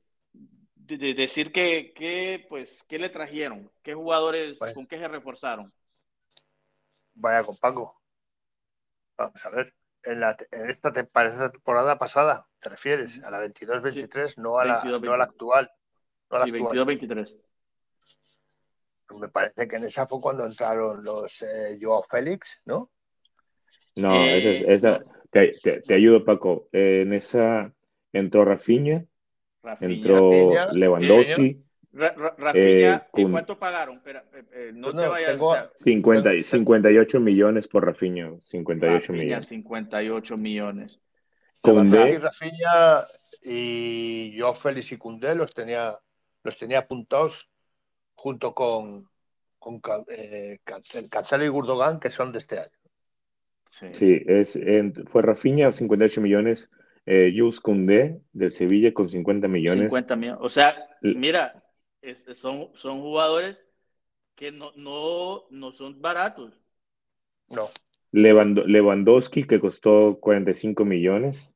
de- de- decir que, que, pues, qué le trajeron? ¿Qué jugadores, Pues- con qué se reforzaron? Vaya con Paco. Vamos a ver. En, la, en esta, temporada pasada, ¿te refieres? A la 22-23, no, a la, 22, no a la actual. No a la Sí, actual. 22-23. Me parece que en esa fue cuando entraron los eh, Joao Félix, ¿no? No, Eh, esa, es- esa te, te- te ayudo, Paco. Eh, en esa, entró Rafinha, Rafinha. entró Rafinha, Lewandowski, Ra- Ra- Rafinha, Eh, ¿y Kun- cuánto pagaron? Espera, eh, eh, no, No, te vayas. tengo- o sea, 50, y- Tengo- 58 millones por Rafinha, 58 Rafinha, millones. 58 millones. Lewandowski, Rafinha y yo, Félix y Cundé los tenía, los tenía apuntados junto con, con eh, Cancel- Cancelo y Gurdogan, que son de este año. Sí. Sí, es, en- fue Rafinha, 58 millones, eh, Jules Koundé del Sevilla con 50 millones. 50 millones. O sea, L- mira, es- son, son jugadores que no, no, no son baratos. No, Lewando- Lewandowski que costó 45 millones.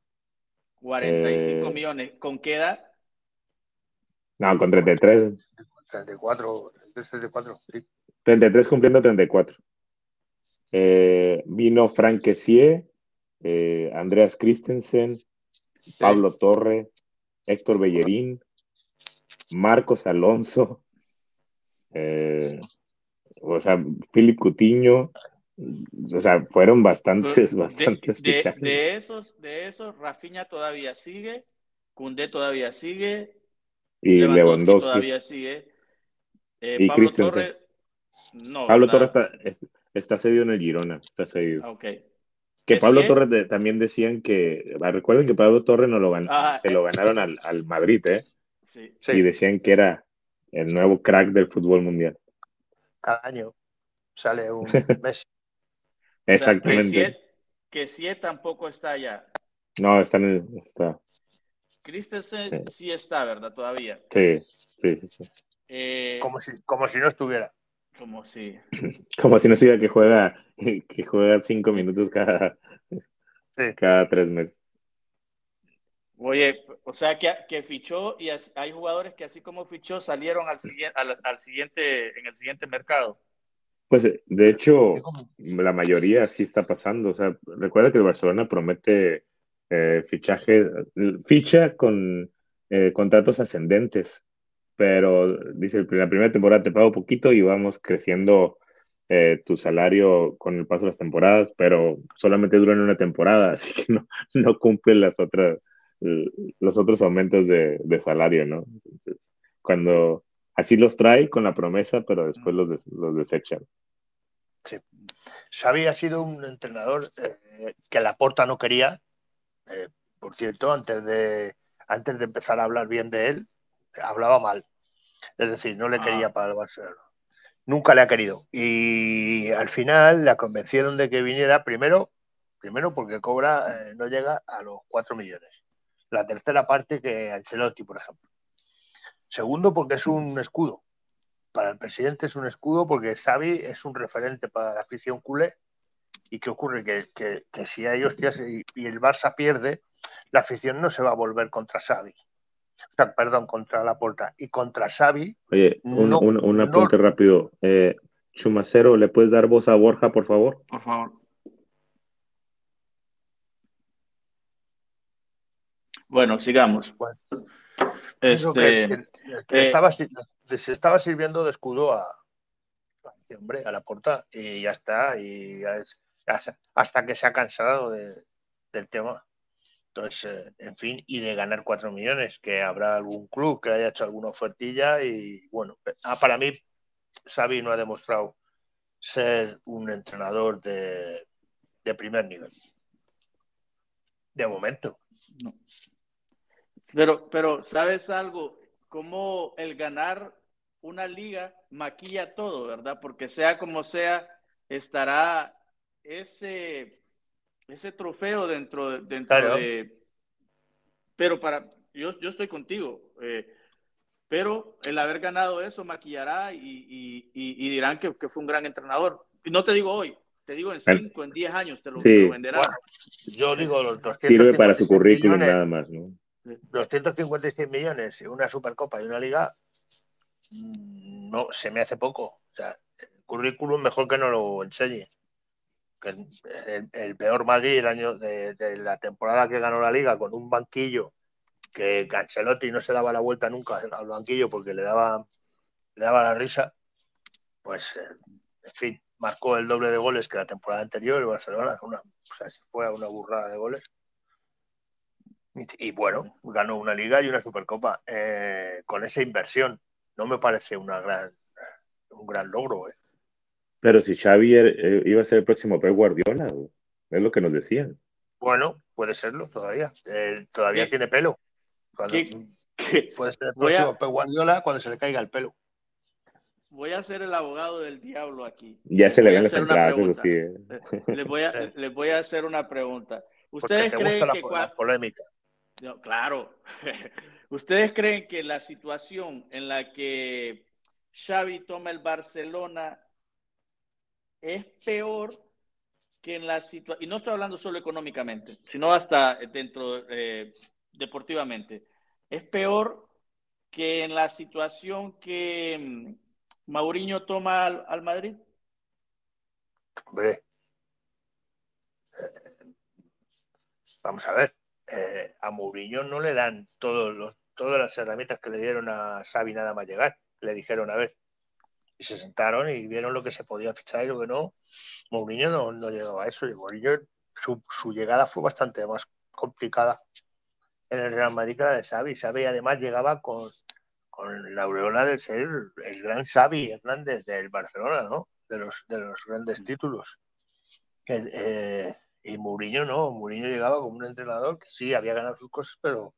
45 Eh, millones. ¿Con qué edad? No, con 33. 34, 34, sí. 33 cumpliendo 34. Eh, vino Frank Kessié, eh, Andreas Christensen, Pablo Torre, Héctor Bellerín, Marcos Alonso, eh, o sea, Philip Cutiño, o sea, fueron bastantes, De, bastantes de- de esos, de esos, Rafinha todavía sigue, Cundé todavía sigue, y Lewandowski Lewandowski. todavía sigue, eh, Y Pablo. Torres, no, Pablo. Torres está, es- está cedido en el Girona, está cedido. Ah, ok. Que Pablo Torres de- también decían que, ah, recuerden que Pablo Torres no lo gan- Ah, se lo ganaron al, al Madrid, ¿eh? Sí. Sí, Y decían que era el nuevo crack del fútbol mundial. cada año sale un Messi. O sea, Exactamente. Que sí tampoco está allá. No, está en el, está. Christensen Sí. sí está, ¿verdad? Todavía. Sí, sí, sí, sí. Eh, Como si, como si no estuviera. como si. Como si no siga que juega, que juega cinco minutos cada, Sí. cada tres meses. Oye, o sea, que, que fichó y as- hay jugadores que así como fichó salieron al siguiente, al, al siguiente, en el siguiente mercado. Pues eh, de hecho, la mayoría sí está pasando. O sea, recuerda que el Barcelona promete eh, fichaje, ficha con eh, contratos ascendentes, pero dice, la primera temporada te pago poquito y vamos creciendo eh, tu salario con el paso de las temporadas, pero solamente duran una temporada, así que no, no cumple las otras, los otros aumentos de, de salario, ¿no? Entonces, cuando así los trae con la promesa, pero después los, des- los desechan. Xavi ha sido un entrenador eh, que la porta no quería. Eh, por cierto, antes de, antes de empezar a hablar bien de él, hablaba mal. Es decir, no le Ah. quería para el Barcelona. Nunca le ha querido. Y al final la convencieron de que viniera primero, primero porque cobra, eh, no llega a los 4 millones. La tercera parte que Ancelotti, por ejemplo. Segundo, porque es un escudo. Para el presidente es un escudo porque Xavi es un referente para la afición culé. ¿Y qué ocurre? Que, que, que si hay hostias y, y el Barça pierde, la afición no se va a volver contra Xavi. O sea, perdón, contra la porta. Y contra Xavi, Oye, un, No, un- un no. apunte rápido. Eh, Chumacero, ¿le puedes dar voz a Borja, por favor? Por favor. Bueno, sigamos. Bueno. que- Este, que- que eh, estaba, se estaba sirviendo de escudo a, hombre, a la porta y ya está. Y ya es- hasta- que se ha cansado de- del tema. Entonces, eh, en fin, y de ganar 4 millones, que habrá algún club que haya hecho alguna ofertilla y bueno, ah, para mí Xavi no ha demostrado ser un entrenador de, de primer nivel. De momento. no. Pero, pero, ¿sabes algo? Como el ganar una liga maquilla todo, ¿verdad? Porque sea como sea, estará ese, ese trofeo dentro, de- dentro Claro. de... Pero para... Yo, yo estoy contigo. eh, pero el haber ganado eso maquillará y, y- y- y dirán que, que fue un gran entrenador. Y no te digo hoy, te digo en El- cinco, en diez años, te lo, Sí. te lo venderán. Bueno, yo digo los 256 Sirve para su currículum millones, nada más, ¿no? 256 millones y una Supercopa y una Liga, mm, no, se me hace poco. O sea, el currículum mejor que no lo enseñe. El, peor Madrid año de, de la temporada que ganó la Liga con un banquillo que Cancelotti no se daba la vuelta nunca al banquillo porque le daba, le daba la risa, pues, eh, en fin, marcó el doble de goles que la temporada anterior el Barcelona, una, o sea, fue una burrada de goles. Y, bueno, ganó una liga y una supercopa eh, con esa inversión. No me parece una gran, un gran logro. ¿eh? Pero si Xavi eh, iba a ser el próximo Pep Guardiola, es lo que nos decían. Bueno, puede serlo todavía. todavía tiene pelo. puede ser el próximo Pep Guardiola cuando se le caiga el pelo. Voy a ser el abogado del diablo aquí. Ya se le ven las entradas, eso sí. Les voy, a, les voy a hacer una pregunta. ¿Ustedes creen que la polémica? Claro. ¿Ustedes creen que la situación en la que Xavi toma el Barcelona es peor que en la situación, y no estoy hablando solo económicamente, sino hasta dentro eh, deportivamente, es peor que en la situación que mm, Mauriño toma al, Madrid? Hombre, eh, vamos a ver, eh, a Mourinho no le dan todos los, todas las herramientas que le dieron a Xavi nada más llegar. Le dijeron, a ver, y se sentaron y vieron lo que se podía fichar y lo que no. Mourinho no, no llegaba a eso y Mourinho, su, su, llegada fue bastante más complicada en el Real Madrid que la de Xavi. Xavi además llegaba con, con la aureola de ser el gran Xavi Hernández del Barcelona, ¿no? De los, de los grandes títulos. Eh, y Mourinho no, Mourinho llegaba como un entrenador que sí había ganado sus cosas, pero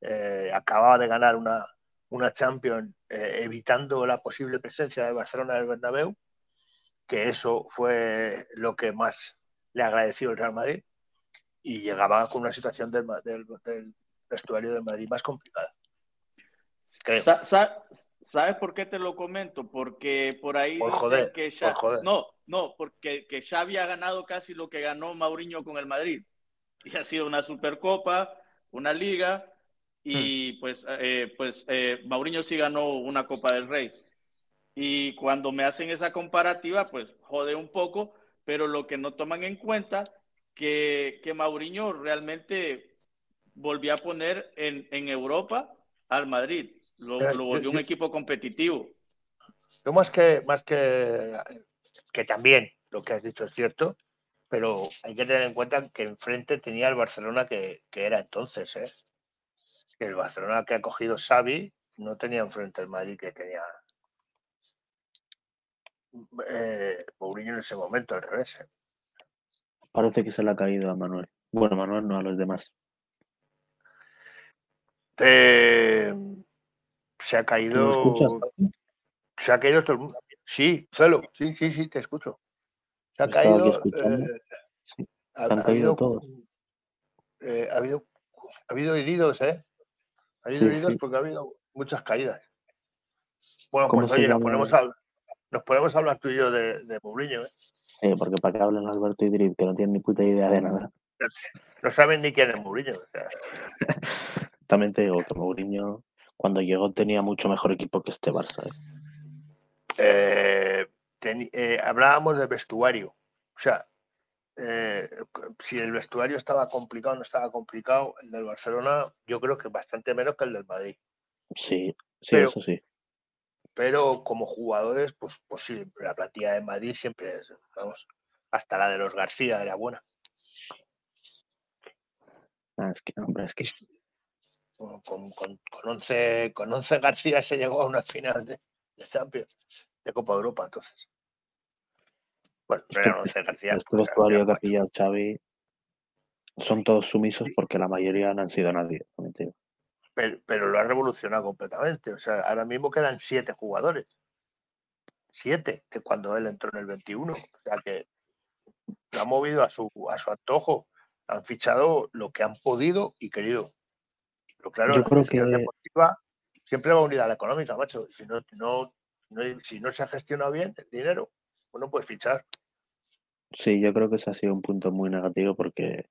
eh, acababa de ganar una, una Champions eh, evitando la posible presencia de Barcelona en el Bernabéu, que eso fue lo que más le agradeció el Real Madrid, y llegaba con una situación del, del, del vestuario del Madrid más complicada. ¿Sabes por qué te lo comento? Porque por ahí por que no, no, porque que Xavi ha ganado casi lo que ganó Mauriño con el Madrid. Y ha sido una Supercopa, una Liga, y hmm. pues, eh, pues eh, Mauriño sí ganó una Copa del Rey. Y cuando me hacen esa comparativa, pues jode un poco, pero lo que no toman en cuenta que, que Mauriño realmente volvió a poner en, en Europa al Madrid. Lo, volvió un equipo competitivo. Yo más que, más que, que también lo que has dicho es cierto, pero hay que tener en cuenta que enfrente tenía el Barcelona que, era entonces, ¿eh? el Barcelona que ha cogido Xavi no tenía enfrente el Madrid que tenía eh, Mourinho en ese momento, al revés. ¿eh? Parece que se le ha caído a Manuel. Bueno, Manuel no a los demás. Eh, se ha caído. Se ha caído todo el mundo. Sí, solo. Sí, sí, sí, te escucho. Se ha caído. Eh, ha, habido, eh, ha, habido, ha habido heridos, ¿eh? Ha habido heridos porque ha habido muchas caídas. Bueno, pues oye, nos ponemos, a, nos ponemos a hablar tú y yo de, de Mourinho, ¿eh? Sí, porque para que hablen Alberto y Drip, que no tienen ni puta idea de nada. No saben ni quién es Mourinho. O sea. También te digo que Mourinho cuando llegó tenía mucho mejor equipo que este Barça. ¿eh? Eh, eh, hablábamos de vestuario. O sea, si el vestuario estaba complicado o no estaba complicado, el del Barcelona yo creo que bastante menos que el del Madrid. Sí, sí, eso sí. Pero como jugadores, pues, pues sí, la plantilla de Madrid siempre es, vamos, hasta la de los García era buena. Ah, es que, hombre, es que con, con, con, 11, con 11 García se llegó a una final de, Champions, de Copa Europa, entonces. Bueno, pero 11 García. Vestuario que ha pillado Xavi son todos sumisos porque la mayoría no han sido nadie. Pero, pero, lo ha revolucionado completamente. O sea, ahora mismo quedan siete jugadores. Siete, de cuando él entró en el 21. O sea que lo ha movido a su, a su antojo. Han fichado lo que han podido y querido. Pero claro, la creo deportiva siempre va unida a la económica, macho. Si no, no, si no se ha gestionado bien el dinero, uno puede fichar. Sí, yo creo que ese ha sido un punto muy negativo porque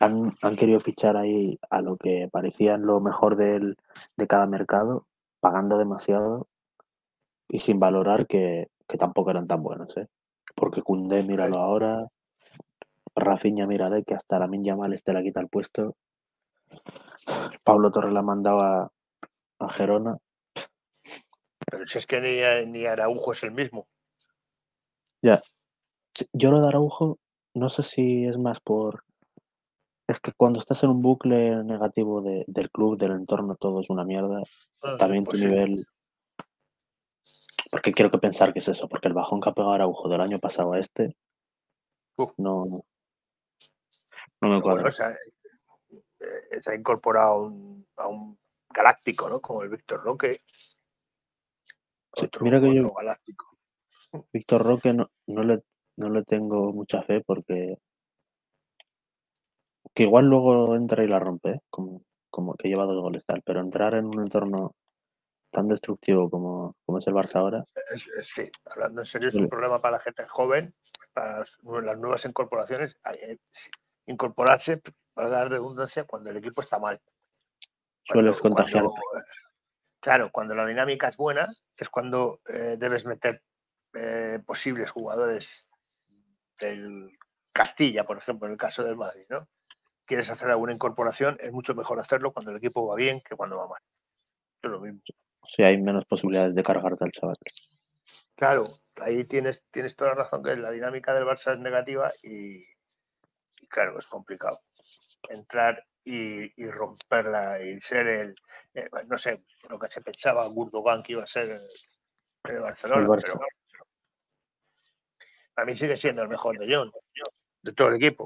han, querido fichar ahí a lo que parecían lo mejor del, de cada mercado, pagando demasiado y sin valorar que, tampoco eran tan buenos, ¿eh? Porque Cundé, míralo ahora, Rafinha, mírale que hasta la Yamal este la quita el puesto. Pablo Torres la mandaba a Gerona. Pero si es que ni, ni, Araujo es el mismo. Ya. Yo lo de Araujo, no sé si es más por Es que cuando estás en un bucle negativo de- del club, del entorno, todo es una mierda. Ah, También tu pues sí. nivel. Porque quiero que pensar que es eso, porque el bajón que ha pegado Araujo del año pasado a este. No. No me cuadra. bueno, se ha, eh, se ha incorporado a un, a un galáctico, ¿no? Como el Víctor Roque. Sí, Otro, mira que yo- galáctico. Víctor Roque no, no le, no le tengo mucha fe porque. Que igual luego entra y la rompe, ¿eh? como, como que lleva dos goles tal, pero entrar en un entorno tan destructivo como, como es el Barça ahora, sí, hablando en serio, es un Sí. problema para la gente joven, para las, nuevas incorporaciones, eh, incorporarse, para la redundancia, cuando el equipo está mal. sueles cuando, eh, claro, cuando la dinámica es buena, es cuando eh, debes meter eh, posibles jugadores del Castilla, por ejemplo, en el caso del Madrid, ¿no? Quieres hacer alguna incorporación, es mucho mejor hacerlo cuando el equipo va bien que cuando va mal. Es lo mismo. Si hay menos posibilidades de cargarte al chaval. Claro, ahí tienes, tienes toda la razón que la dinámica del Barça es negativa y, y claro, es complicado. Entrar y, y romperla y ser el, eh, no sé, lo que se pensaba Gurdogan que iba a ser el, el Barcelona, El pero a mí sigue siendo el mejor de John, de todo el equipo.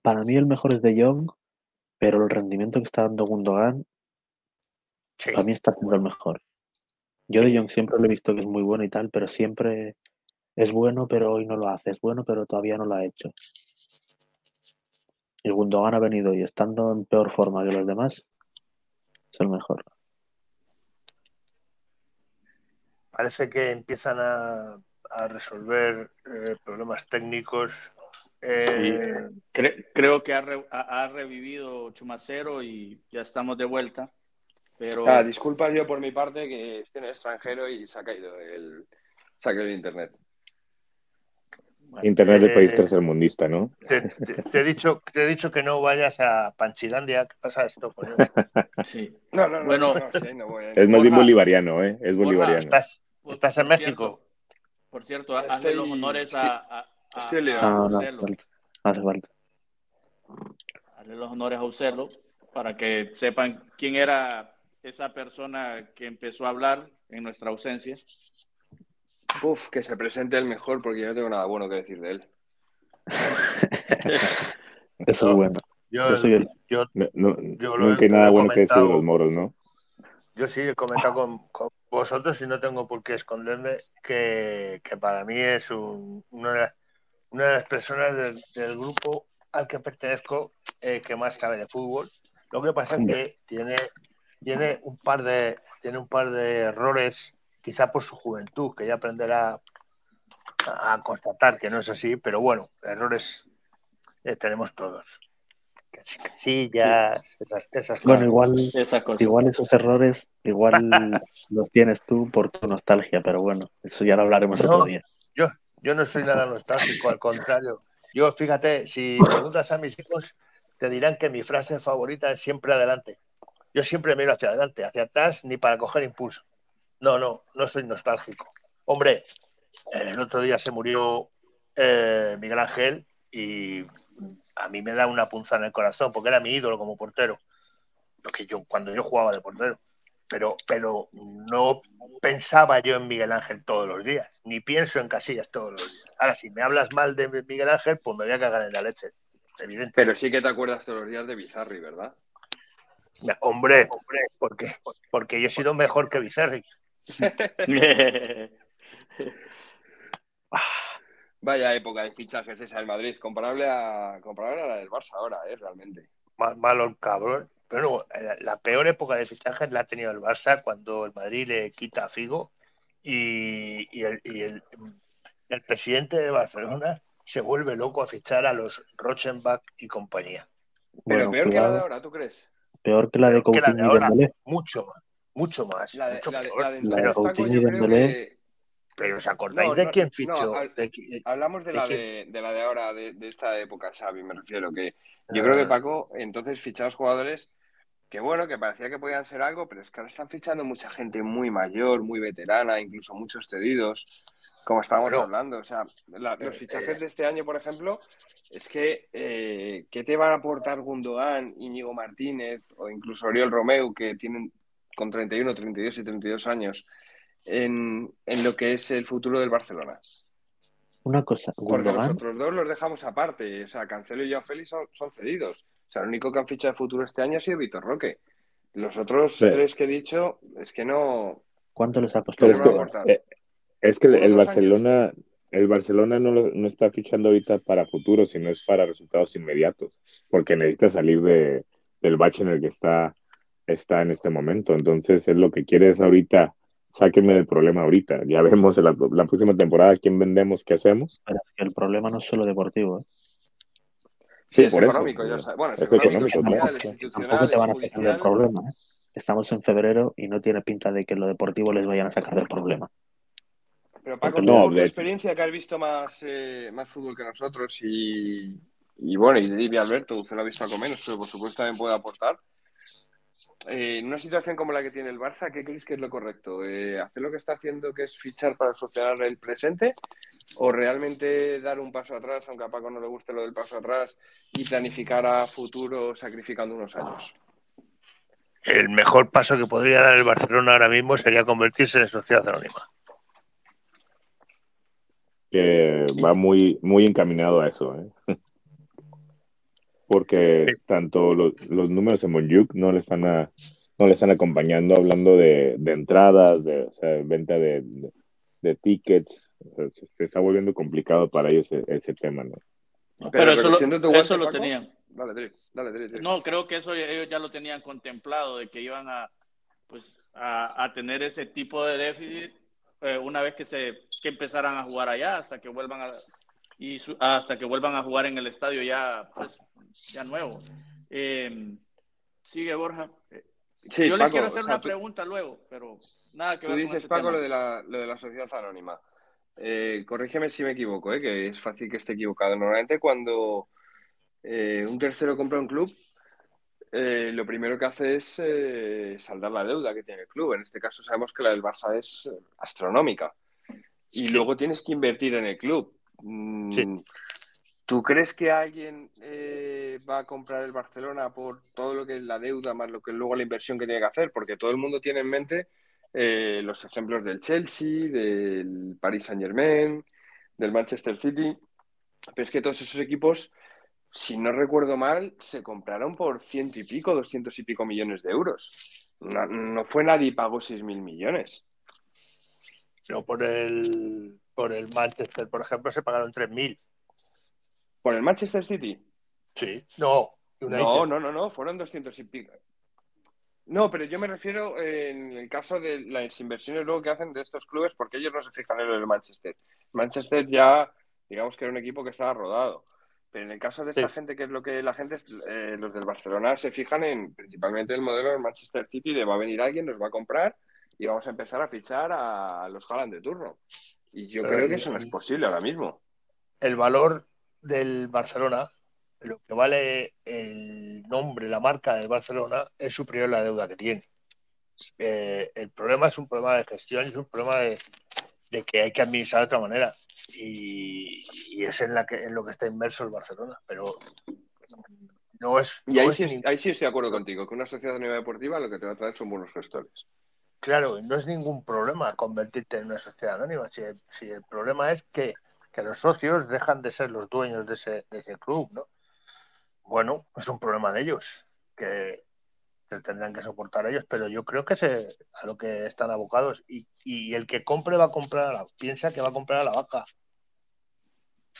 Para mí el mejor es De Jong, pero el rendimiento que está dando Gundogan, Sí, para mí está siendo el mejor. Yo De Jong siempre lo he visto que es muy bueno y tal, pero siempre es bueno, pero hoy no lo hace. Es bueno, pero todavía no lo ha hecho. Y Gundogan ha venido y estando en peor forma que los demás, es el mejor. parece que empiezan a, a resolver eh, problemas técnicos. eh, Cre- creo que ha, re- ha- revivido Chumacero y ya estamos de vuelta. Pero Ah, disculpas yo por mi parte que estoy en el extranjero y se ha caído el, se ha caído el internet. Internet del país Eh, tercermundista, ¿no? te, te- te he dicho, te he dicho que no vayas a Panchilandia. ¿Qué pasa esto? coño? sí. No, no, no, Bueno. no, no, sí, no voy a- Es más bien bolivariano, ¿eh? Es Borja, bolivariano. ¿Estás, en por México? cierto- por cierto, hazle los honores a, a, a- estoy a hace Ucelo. hace falta. Hazle los honores a Ucelo para que sepan quién era esa persona que empezó a hablar en nuestra ausencia. Uf, que se presente el mejor porque yo no tengo nada bueno que decir de él. Eso es bueno. Yo, Yo soy el- yo, No- no- Yo lo nunca he- hay nada bueno que decir de comentado. los moros, ¿no? yo sí he comentado con, con vosotros y no tengo por qué esconderme que, que para mí es un- una, de las- una de las personas del, del grupo al que pertenezco eh, que más sabe de fútbol. Lo que pasa es que tiene, tiene un par de tiene un par de errores, quizá por su juventud, que ya aprenderá a, a constatar que no es así, pero bueno, errores eh, tenemos todos. Casillas, esas, esas Bueno, cosas. igual, Esa cosa. igual esos errores, igual los tienes tú por tu nostalgia, pero bueno, eso ya lo hablaremos No. otro día. Yo no soy nada nostálgico, al contrario. Yo, fíjate, si preguntas a mis hijos, te dirán que mi frase favorita es siempre adelante. Yo siempre miro hacia adelante, hacia atrás, ni para coger impulso. No, no, no soy nostálgico. Hombre, el otro día se murió eh, Miguel Ángel y a mí me da una punza en el corazón porque era mi ídolo como portero. Lo que yo, cuando yo jugaba de portero. Pero, pero no pensaba yo en Miguel Ángel todos los días, ni pienso en Casillas todos los días. Ahora, si me hablas mal de Miguel Ángel, pues me voy a cagar en la leche. Evidente. Pero sí que te acuerdas todos los días de Bizarri, ¿verdad? Hombre, hombre, porque, porque yo he sido mejor que Bizarri. Vaya época de fichajes esa del Madrid, comparable a, comparable a la del Barça ahora, ¿eh? Realmente. Mal- malo el cabrón. Pero no, la, la peor época de fichajes la ha tenido el Barça cuando el Madrid le quita a Figo y, y el, y el, el presidente de Barcelona se vuelve loco a fichar a los Rochenbach y compañía. Pero Bueno, peor que la de ahora, ¿tú crees? peor que la de Peor que la de Coutinho y ahora. Dembélé. Mucho más, mucho más. La de, mucho la de, la de La de Paco, Coutinho y yo creo Dembélé. que- Pero ¿os acordáis No, de quién fichó? Hablamos de ¿De la de, la de ahora, de, esta época, Xavi, me refiero. que Yo creo que Ah, Paco, entonces fichados jugadores que bueno, que parecía que podían ser algo, pero es que ahora están fichando mucha gente muy mayor, muy veterana, incluso muchos cedidos. Como estábamos hablando, o sea, los fichajes de este año, por ejemplo, es que eh, ¿qué te van a aportar Gundogan, Íñigo Martínez o incluso Oriol Romeu, que tienen con 31, 32 y 32 años, en, en lo que es el futuro del Barcelona? Una cosa, Porque los otros dos los dejamos aparte. O sea, Cancelo y Joao Félix son, cedidos. O sea, el único que han fichado de futuro este año ha sido Vitor Roque. Los otros tres que he dicho, es que no. ¿Cuánto les ha costado? Es que, el, Barcelona, el Barcelona no, no está fichando ahorita para futuro, sino es para resultados inmediatos, porque necesita salir de, del bache en el que está, está en este momento. Entonces, es lo que quiere es ahorita sáquenme del problema ahorita. Ya vemos la, la próxima temporada quién vendemos, qué hacemos. Pero es que el problema no es solo deportivo. ¿eh? Sí, es económico. bueno, es, económico. Tampoco, te van a sacar del problema. ¿eh? Estamos en febrero y no tiene pinta de que lo deportivo les vayan a sacar del problema. Pero Paco, no, tu experiencia que has visto más, eh, más fútbol que nosotros y, y bueno, y David Alberto, usted lo ha visto algo menos, pero por supuesto también puede aportar. Eh, en una situación como la que tiene el Barça, ¿qué creéis que es lo correcto? Eh, ¿Hacer lo que está haciendo, que es fichar para solucionar el presente? ¿O realmente dar un paso atrás, aunque a Paco no le guste lo del paso atrás, y planificar a futuro sacrificando unos años? El mejor paso que podría dar el Barcelona ahora mismo sería convertirse en sociedad anónima. Que va muy, muy encaminado a eso. ¿eh? Porque tanto los, números en Monjuk no le están no le están acompañando hablando de, entradas, de venta de, tickets. se, está volviendo complicado para ellos ese, tema, ¿no? Pero, eso, lo, tenían. Dale, dale, No, creo que eso ellos ya lo tenían contemplado, de que iban a, pues, a, tener ese tipo de déficit eh, una vez que se que empezaran a jugar allá, hasta que vuelvan a y hasta que vuelvan a jugar en el estadio ya pues ya nuevo. Em, sigue Borja. Yo le quiero hacer una pregunta luego, pero nada que ver. Tú dices, este Paco, lo de, la, lo de la sociedad anónima. Eh, corrígeme si me equivoco, eh, que es fácil que esté equivocado. Normalmente cuando eh, un tercero compra un club, eh, lo primero que hace es saldar la deuda que tiene el club. En este caso sabemos que la del Barça es astronómica. Y luego tienes que invertir en el club. Mm, ¿Tú crees que alguien eh, va a comprar el Barcelona por todo lo que es la deuda más lo que luego la inversión que tiene que hacer? Porque todo el mundo tiene en mente eh, los ejemplos del Chelsea, del Paris Saint Germain, del Manchester City. Pero es que todos esos equipos, si no recuerdo mal, se compraron por ciento y pico, doscientos y pico millones de euros. No, fue nadie y pagó seis mil millones. No, por el, por el Manchester, por ejemplo, se pagaron tres mil. ¿Por el Manchester City? Sí, no. No, no, no, no, fueron 200 y pico. No, pero yo me refiero en el caso de las inversiones luego que hacen de estos clubes, porque ellos no se fijan en el Manchester. Manchester ya, digamos que era un equipo que estaba rodado. Pero en el caso de esta gente, que es lo que la gente, eh, los del Barcelona se fijan en principalmente el modelo del Manchester City de va a venir alguien, nos va a comprar y vamos a empezar a fichar a los Haaland de turno. Y yo creo que eso no es posible ahora mismo. El valor del Barcelona, lo que vale el nombre, la marca del Barcelona, es superior a la deuda que tiene. Eh, el problema es un problema de gestión, es un problema de, que hay que administrar de otra manera. Y, es en, la que, en lo que está inmerso el Barcelona. Pero no es. Y ahí, sí, ahí sí estoy de acuerdo contigo, que una sociedad nueva deportiva lo que te va a traer son buenos gestores. Claro, no es ningún problema convertirte en una sociedad anónima. si el problema es que que los socios dejan de ser los dueños de ese, club, ¿no? Bueno, es un problema de ellos, que, tendrán que soportar ellos, pero yo creo que es a lo que están abocados y, el que compre va a comprar, a la, piensa que va a comprar a la vaca.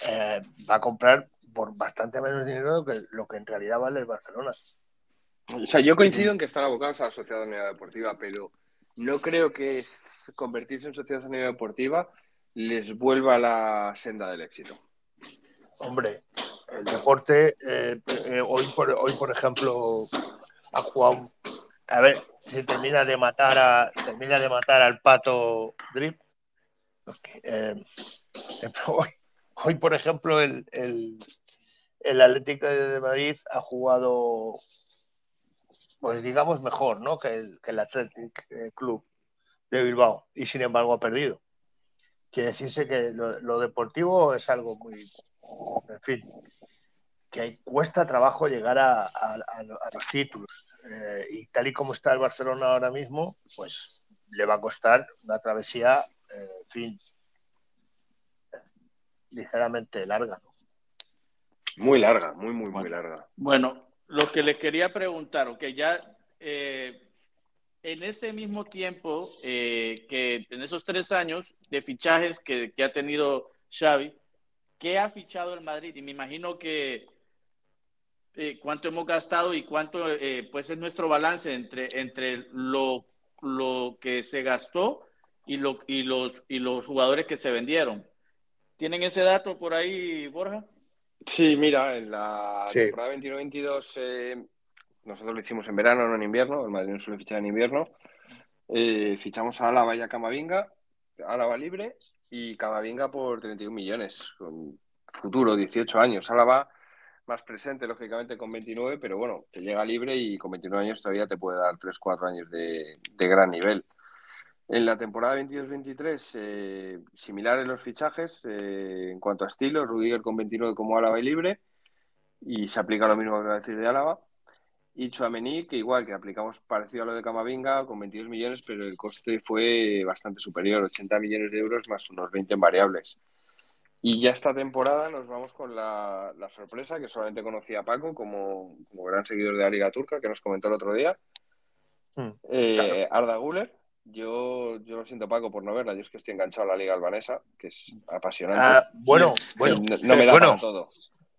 Eh, va a comprar por bastante menos dinero que lo que en realidad vale el Barcelona. O sea, yo coincido en que están abocados a la sociedad unidad deportiva, pero no creo que convertirse en sociedad unidad deportiva les vuelva a la senda del éxito? Hombre, el deporte, eh, eh, hoy, por, hoy por ejemplo, ha jugado, a ver, si termina de matar a, termina de matar al pato Drip. Eh, hoy, por ejemplo, el, el, Atlético de Madrid ha jugado, pues digamos, mejor, ¿no? Que el, que el Athletic Club de Bilbao y sin embargo ha perdido. Quiere decirse que lo, deportivo es algo muy, en fin, que cuesta trabajo llegar a, los títulos. Eh, y tal y como está el Barcelona ahora mismo, pues le va a costar una travesía, eh, en fin, ligeramente larga. Muy larga, muy, muy, muy larga. Bueno, lo que les quería preguntar, que ya eh, en ese mismo tiempo, eh, que en esos tres años de fichajes que, ha tenido Xavi, ¿qué ha fichado el Madrid? Y me imagino que eh, cuánto hemos gastado y cuánto pues es nuestro balance entre, entre lo, lo que se gastó y, lo, y, los, y los jugadores que se vendieron. ¿Tienen ese dato por ahí, Borja? Sí, mira, en la temporada 21-22 eh, nosotros lo hicimos en verano, no en invierno, el Madrid no suele fichar en invierno. Eh, fichamos a Álava y a Camavinga, Álava libre y Camavinga por 31 millones, con futuro, 18 años. Álava más presente, lógicamente, con 29, pero bueno, te llega libre y con 29 años todavía te puede dar 3-4 años de, de gran nivel. En la temporada 22-23, eh, similares los fichajes eh, en cuanto a estilo, Rudiger con 29 como Álava y libre, y se aplica lo mismo que voy a decir de Álava. Y Chouameni, que igual que aplicamos parecido a lo de Camavinga, con 22 millones, pero el coste fue bastante superior, 80 millones de euros más unos 20 en variables. Y ya esta temporada nos vamos con la, sorpresa que solamente conocía Paco como, gran seguidor de la Liga Turca, que nos comentó el otro día. Mm, eh, Arda Guller, yo, yo lo siento, Paco, por no verla. Yo es que estoy enganchado a la Liga Albanesa, que es apasionante. Ah, bueno, bueno, no, me da para todo.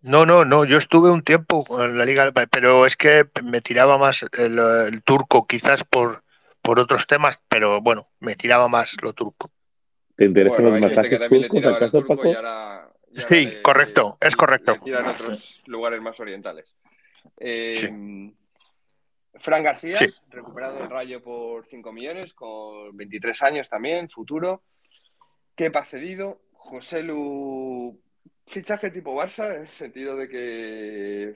No, no, no. Yo estuve un tiempo en la Liga, pero es que me tiraba más el, turco, quizás por, por otros temas, pero bueno, me tiraba más lo turco. ¿Te interesan los masajes turcos, acaso, Paco? sí, correcto, es correcto. Le en otros lugares más orientales. Eh, Fran García, recuperado el Rayo por 5 millones, con 23 años también, futuro. Kepa cedido. José Lu, fichaje tipo Barça, en el sentido de que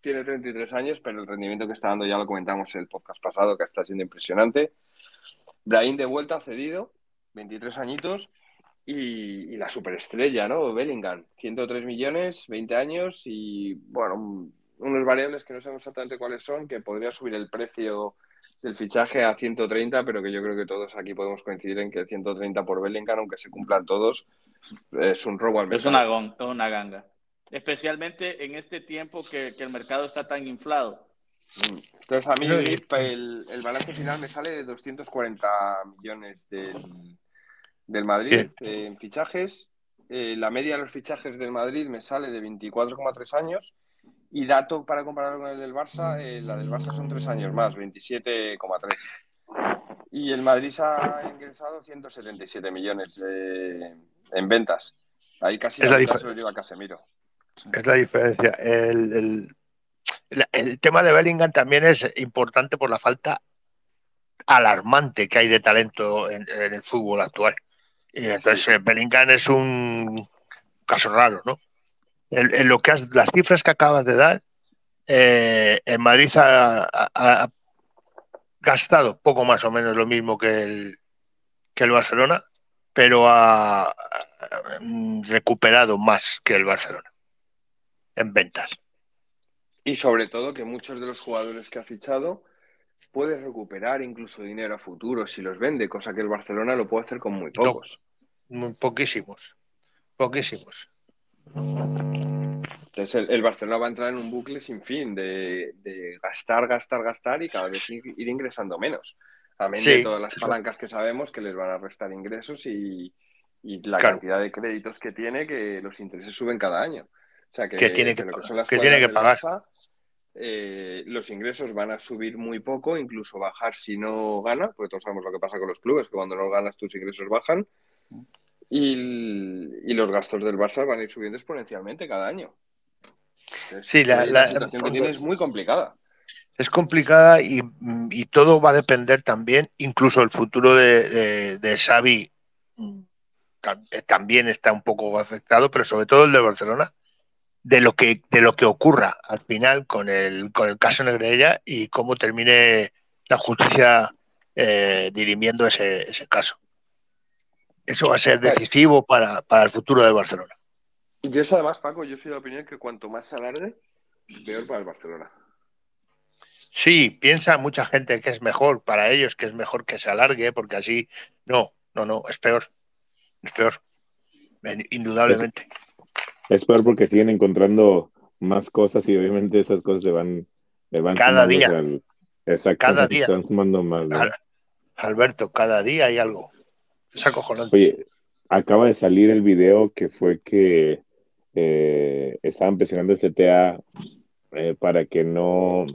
tiene 33 años, pero el rendimiento que está dando ya lo comentamos en el podcast pasado, que está siendo impresionante. Brahim de vuelta, cedido, 23 añitos. Y, y, la superestrella, ¿no? Bellingham, 103 millones, 20 años y, bueno, unos variables que no sabemos exactamente cuáles son, que podría subir el precio del fichaje a 130, pero que yo creo que todos aquí podemos coincidir en que 130 por Bellingham, aunque se cumplan todos, es un robo al mercado. Es una, una ganga. Especialmente en este tiempo que, el mercado está tan inflado. Entonces, a mí el, el, balance final me sale de 240 millones del, del Madrid en fichajes. Eh, la media de los fichajes del Madrid me sale de 24,3 años y dato para compararlo con el del Barça, eh, la del Barça son tres años más, 27,3. Y el Madrid se ha ingresado 177 millones eh, en ventas. Ahí casi es la, diferencia. lo lleva Casemiro. Es la diferencia. El, tema de Bellingham también es importante por la falta alarmante que hay de talento en, el fútbol actual. Y entonces eh, Bellingham es un caso raro, ¿no? En, lo que las cifras que acabas de dar, eh, en Madrid ha, gastado poco más o menos lo mismo que el, que el Barcelona, pero ha recuperado más que el Barcelona en ventas. Y sobre todo que muchos de los jugadores que ha fichado puede recuperar incluso dinero a futuro si los vende, cosa que el Barcelona lo puede hacer con muy pocos. muy poquísimos, poquísimos. Entonces el, Barcelona va a entrar en un bucle sin fin de, gastar, gastar, gastar y cada vez ir, ingresando menos. También de todas las palancas que sabemos que les van a restar ingresos y, la cantidad de créditos que tiene, que los intereses suben cada año. O sea que, tiene que, tiene que pagar. Eh, los ingresos van a subir muy poco, incluso bajar si no gana, porque todos sabemos lo que pasa con los clubes, que cuando no ganas tus ingresos bajan. Y, y los gastos del Barça van a ir subiendo exponencialmente cada año. Sí, la, situación que tiene es muy complicada. Es complicada y, todo va a depender también, incluso el futuro de, de, Xavi mm, eh, también está un poco afectado, pero sobre todo el de Barcelona, de lo que, de lo que ocurra al final con el, con el caso Negrella y cómo termine la justicia eh, dirimiendo ese, ese caso. Eso va a ser decisivo para, para el futuro del Barcelona. Y yo eso además, Paco, yo soy de la opinión que cuanto más se alargue, peor para el Barcelona. Sí, piensa mucha gente que es mejor para ellos, que es mejor que se alargue, porque así, no, no, no, es peor, es peor, indudablemente. Es, peor porque siguen encontrando más cosas y obviamente esas cosas se van, van cada día. exacto, cada día. Se van sumando más. Alberto, cada día hay algo. Es acojonante. Oye, acaba de salir el video que fue que eh, estaban presionando el CTA eh, para que no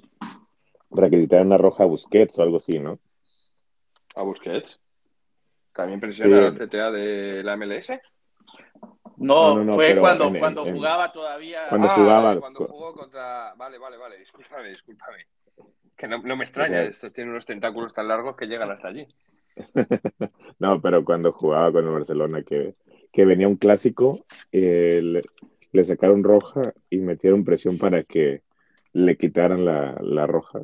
para que quitaran una roja a Busquets o algo así, ¿no? ¿A Busquets? ¿También presiona el CTA de la MLS? No, fue cuando, cuando jugaba todavía. Cuando ah, jugaba. Cuando jugó contra. Vale, vale, vale. Discúlpame, discúlpame. Que no, me extraña, esto tiene unos tentáculos tan largos que llegan hasta allí. no, pero cuando jugaba con el Barcelona, que, que venía un clásico, eh, le, le, sacaron roja y metieron presión para que le quitaran la, la roja.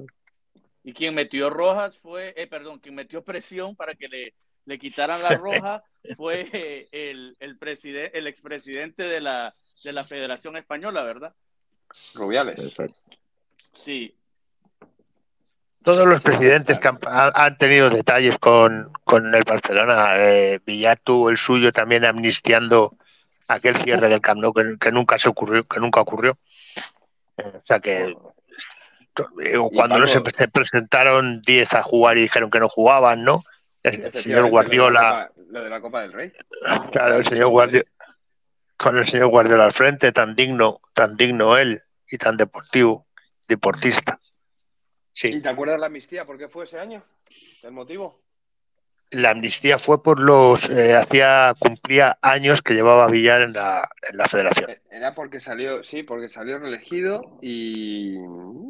Y quien metió rojas fue, eh, perdón, quien metió presión para que le, le quitaran la roja fue el, el, presidente, el expresidente de la, de la Federación Española, ¿verdad? Rubiales. Exacto. Sí. Todos los presidentes que han, tenido detalles con, con el Barcelona. Eh, Villar tuvo el suyo también amnistiando aquel cierre del Camp Nou que, que nunca se ocurrió, que nunca ocurrió. O sea que cuando no se presentaron 10 a jugar y dijeron que no jugaban, ¿no? El, señor Guardiola. Lo de la Copa del Rey. Claro, el señor Guardiola. Con el señor Guardiola al frente, tan digno, tan digno él y tan deportivo, deportista. Sí. ¿Y te acuerdas la amnistía? ¿Por qué fue ese año? ¿El motivo? la amnistía fue por los eh, hacía cumplía años que llevaba Villar en la, en la federación e-, era porque salió sí porque salió reelegido y,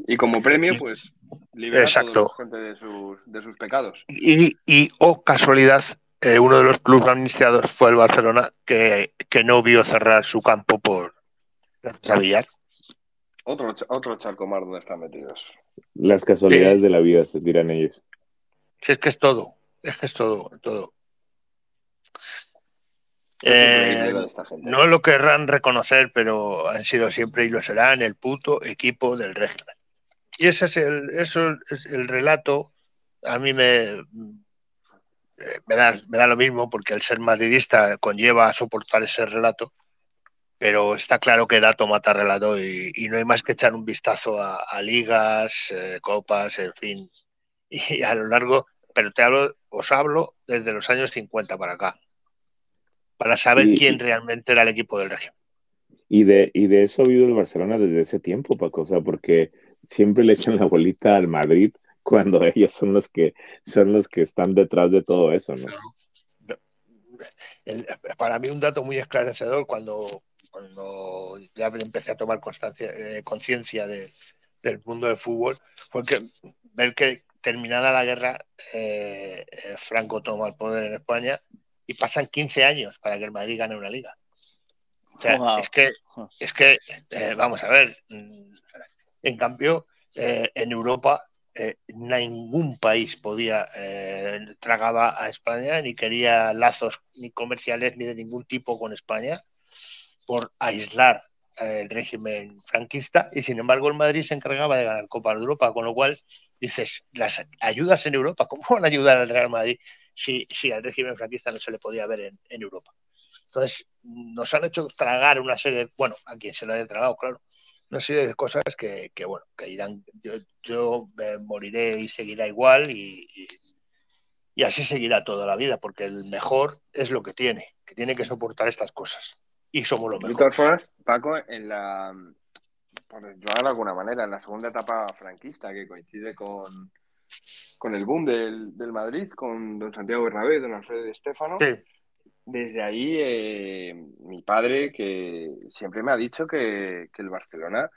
y como premio pues liberar a la gente de sus, de sus pecados y, y oh casualidad eh, uno de los clubes amnistiados fue el Barcelona que, que no vio cerrar su campo por a Villar otro, otro charco más donde están metidos las casualidades de la vida se dirán ellos si es que es todo es todo, todo. Eh, no lo querrán reconocer, pero han sido siempre y lo serán el puto equipo del régimen. Y ese es el, eso es el relato. A mí me, eh, me, da, me da lo mismo porque el ser madridista conlleva a soportar ese relato, pero está claro que dato mata relato y, no hay más que echar un vistazo a, ligas, eh, copas, en fin. Y a lo largo pero te hablo, os hablo desde los años 50 para acá, para saber quién realmente era el equipo del régimen. Y de, y de eso ha habido el Barcelona desde ese tiempo, Paco, o sea, porque siempre le echan la bolita al Madrid cuando ellos son los que son los que están detrás de todo eso, ¿no? para mí un dato muy esclarecedor cuando, cuando ya empecé a tomar eh, conciencia de, del mundo del fútbol fue que ver que terminada la guerra, eh, eh, Franco toma el poder en España y pasan 15 años para que el Madrid gane una liga. O sea, es que, es que eh, vamos a ver, mm, en cambio, en Europa ningún país podía, tragaba a España, ni quería lazos ni comerciales ni de ningún tipo con España por aislar el régimen franquista y sin embargo el Madrid se encargaba de ganar Copa de Europa, con lo cual dices, las ayudas en Europa, ¿cómo van a ayudar al Real Madrid si, si al régimen franquista no se le podía ver en, Europa? Entonces, nos han hecho tragar una serie, de, bueno, a quien se lo haya tragado, claro, una serie de cosas que, bueno, que irán, yo, moriré y seguirá igual y, y, así seguirá toda la vida, porque el mejor es lo que tiene, que tiene que soportar estas cosas. Y somos los mejores. Paco, en la, por de alguna manera, en la segunda etapa franquista, que coincide con, con el boom del, del Madrid, con don Santiago Bernabé, don Alfredo de Estefano, desde ahí eh, mi padre, que siempre me ha dicho que, que, el Barcelona,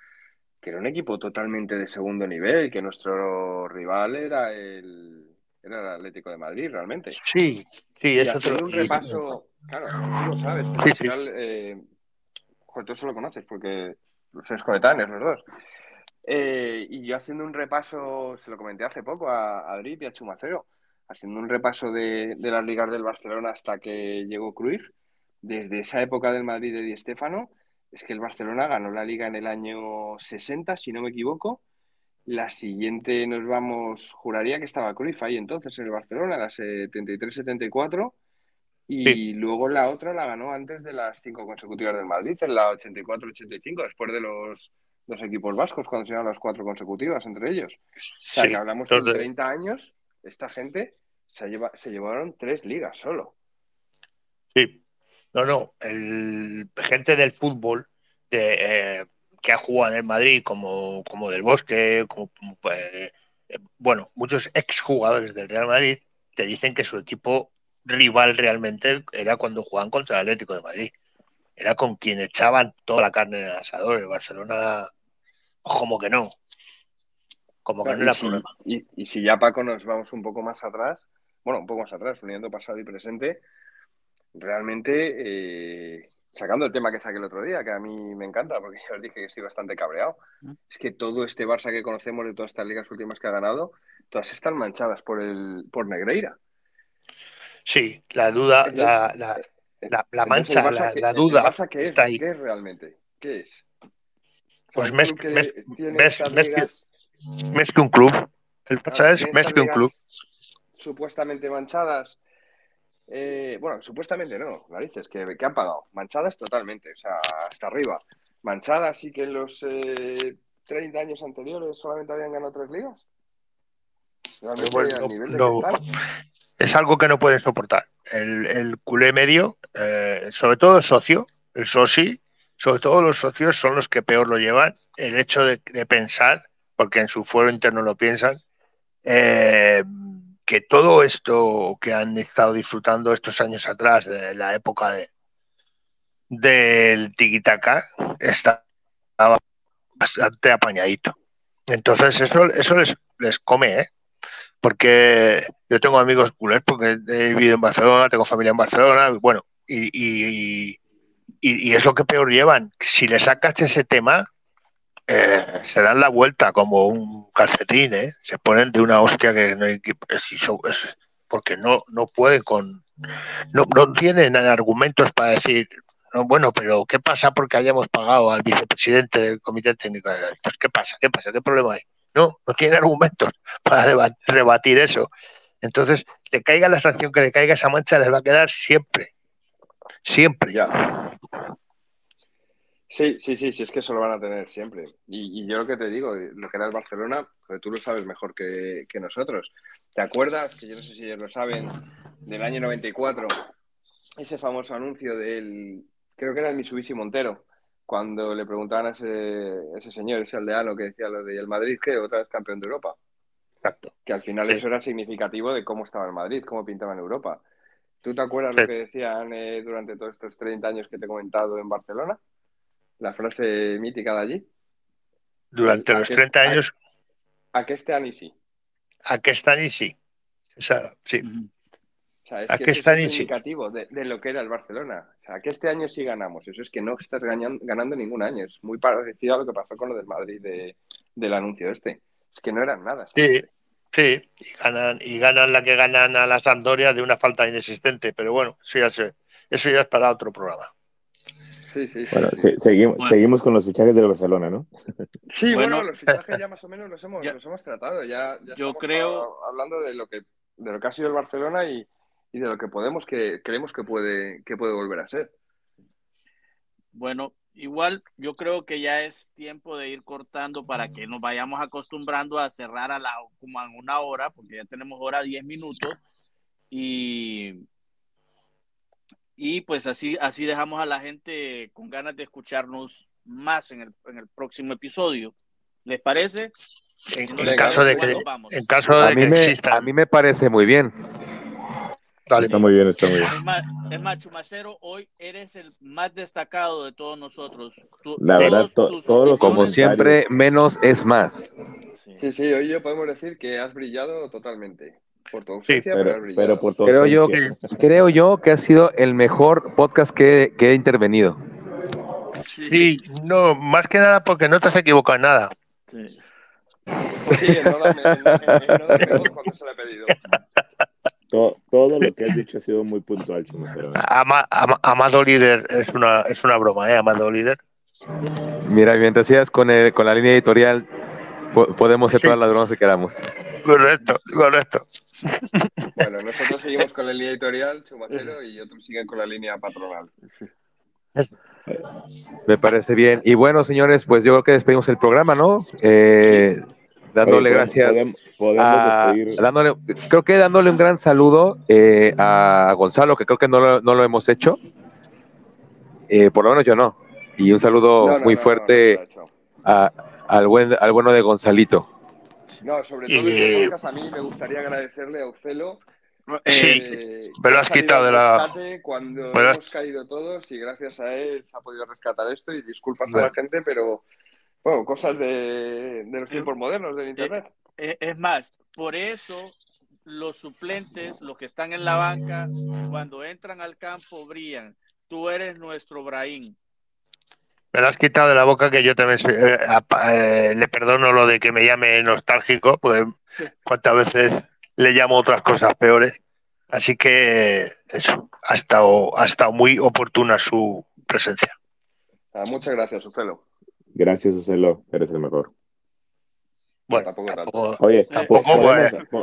que era un equipo totalmente de segundo nivel, que nuestro rival era el, era el Atlético de Madrid, realmente. Sí, sí, eso y un repaso, claro, tú lo sabes, al final, eh, tú eso lo conoces, porque sois coetáneos los dos. Eh, y yo haciendo un repaso, se lo comenté hace poco a, a Drip y a Chumacero, haciendo un repaso de, de las ligas del Barcelona hasta que llegó Cruyff, desde esa época del Madrid de Di Stéfano, es que el Barcelona ganó la liga en el año 60, si no me equivoco. La siguiente nos vamos, juraría que estaba Cruyff ahí entonces en el Barcelona, la 73-74. Y luego la otra la ganó antes de las cinco consecutivas del Madrid, en la 84-85, después de los dos equipos vascos, cuando se las cuatro consecutivas entre ellos. O sea, que hablamos de 30 años, esta gente se, lleva, se llevaron tres ligas solo. Sí, no, no, el gente del fútbol de, eh, que ha jugado en el Madrid, como, como del Bosque, como, pues, eh, bueno, muchos exjugadores del Real Madrid te dicen que su equipo rival realmente era cuando jugaban contra el Atlético de Madrid. Era con quien echaban toda la carne en el asador. El Barcelona, como que no. Como que no era problema. Y, y, si ya, Paco, nos vamos un poco más atrás, bueno, un poco más atrás, uniendo pasado y presente, realmente, eh, sacando el tema que saqué el otro día, que a mí me encanta, porque ya os dije que estoy bastante cabreado, es que todo este Barça que conocemos de todas estas ligas últimas que ha ganado, todas están manchadas por, el, por Negreira. Sí, la duda, la, la, la, mancha, la, duda. ¿qué es? ¿Qué es realmente? ¿Qué es? pues mes, que un club. El Barça es mes que un club. Supuestamente manchadas eh, bueno, supuestamente no, narices, que, que han pagado. Manchadas totalmente, o sea, hasta arriba. Manchadas sí que en los 30 eh, años anteriores solamente habían ganado tres ligas. Es algo que no pueden soportar. El, el culé medio, eh, sobre todo el socio, el soci, sobre todo los socios son los que peor lo llevan. El hecho de, pensar, porque en su fuero interno lo piensan, eh, que todo esto que han estado disfrutando estos años atrás, de la época de, del tiquitaca, estaba bastante apañadito. Entonces, eso, eso les, les come, ¿eh? Porque yo tengo amigos culés, porque he vivido en Barcelona, tengo familia en Barcelona, bueno, y, y, y, y es lo que peor llevan. Si le sacas ese tema, eh, se dan la vuelta como un calcetín, ¿eh? se ponen de una hostia que no hay es, porque no, no pueden con no, no tienen argumentos para decir no, bueno, pero ¿qué pasa porque hayamos pagado al vicepresidente del Comité Técnico de? ¿Qué pasa? ¿Qué pasa? ¿Qué problema hay? No, no tiene argumentos para rebatir eso. Entonces, le caiga la sanción que le caiga esa mancha, les va a quedar siempre. Siempre. Ya. Sí, sí, sí, sí, es que eso lo van a tener siempre. Y, yo lo que te digo, lo que era el Barcelona, pues tú lo sabes mejor que, nosotros. ¿Te acuerdas, que yo no sé si ellos lo saben, del año 94, ese famoso anuncio del, creo que era el Mitsubishi Montero, cuando le preguntaban a ese, ese señor, ese aldeano que decía lo de el Madrid, que otra vez campeón de Europa. Exacto. Que al final eso era significativo de cómo estaba el Madrid, cómo pintaba en Europa. ¿Tú te acuerdas lo que decían eh, durante todos estos 30 años que te he comentado en Barcelona? la frase mítica de allí. Durante los 30 años. A, que este año sí. A que este año sí. Esa, sí. O sea, es que, es indicativo de, lo que era el Barcelona. O sea, que este año sí ganamos. Eso es que no estás ganando, ganando ningún año. Es muy parecido a lo que pasó con lo del Madrid de, del anuncio este. Es que no eran nada. Sí, sí. Y ganan, y ganan la que ganan a la Sampdoria de una falta inexistente. Pero bueno, eso ya, eso ya es para otro programa. Sí, sí, bueno, seguimos, seguimos con los fichajes del Barcelona, ¿no? Sí, bueno, los fichajes ya más o menos los hemos, los hemos tratado. Ya, ya yo creo. hablando de lo que de lo que ha sido el Barcelona y, y, de lo que podemos que creemos que puede que puede volver a ser. Bueno, igual yo creo que ya es tiempo de ir cortando para que nos vayamos acostumbrando a cerrar a la como en una hora, porque ya tenemos hora 10 minutos y y pues así, así dejamos a la gente con ganas de escucharnos más en el, en el próximo episodio. ¿Les parece? En, caso de que, en caso de a mí me, A mí me parece muy bien. Está muy bien, está muy bien. Es más, Chumacero, hoy eres el más destacado de todos nosotros. la verdad, todos Como siempre, menos es más. Sí. sí, hoy yo podemos decir que has brillado totalmente. Por tu ausencia, pero, por creo yo, creo yo que ha sido el mejor podcast que, que he intervenido. Sí. no, más que nada porque no te has equivocado en nada. Sí. Pues sí, no, cuando se lo he pedido. Todo, todo lo que has dicho ha sido muy puntual, ama- Amado líder es una, es una broma, ¿eh? Amado líder. Mira, mientras sigas con, el- con la línea editorial, po- podemos ser Sí. todas las bromas que queramos. Correcto, correcto. Bueno, nosotros seguimos con la línea editorial, Chumacero, y otros siguen con la línea patronal. Me parece bien. Y bueno, señores, pues yo creo que despedimos el programa, ¿no? Eh, dándole Oye, gracias. Podemos, podemos a- dándole, creo que dándole un gran saludo eh, a Gonzalo, que creo que no lo, no lo hemos hecho. Eh, por lo menos yo no. Y un saludo No, no, muy fuerte no, no, no. a- al, buen, al bueno de Gonzalito. No, sobre todo Y- este podcast a mí me gustaría agradecerle a Ucelo. Sí, eh, me lo has quitado de la- Cuando hemos caído todos y gracias a él se ha podido rescatar esto y disculpas a Bueno. la gente, pero bueno, cosas de, de los tiempos modernos del Internet. Eh, Es más, por eso los suplentes, los que están en la banca, cuando entran al campo brillan. Tú eres nuestro Brahim. Me lo has quitado de la boca que yo también soy- eh, eh, le perdono lo de que me llame nostálgico, pues cuántas veces le llamo otras cosas peores. Así que eso, ha estado, ha estado muy oportuna su presencia. Ah, muchas gracias, Ucelo. Gracias, Ocelo, eres el mejor. Bueno, Tampoco tanto. tampoco- Oye, Eh,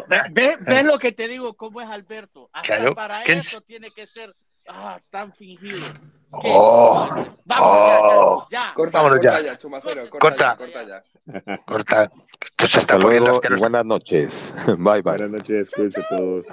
¿Ves ve, ve lo que te digo? ¿Cómo es Alberto? Hasta Claro. para ¿Quién- eso tiene que ser ah, tan fingido. Oh, Vamos, oh. ya, ya, ya. Corta, Vámonos corta ya. ya, Chumacero, corta, Corta. ya, corta ya. está Hasta luego buenas noches. Bye, bye. Buenas noches, cuídense todos.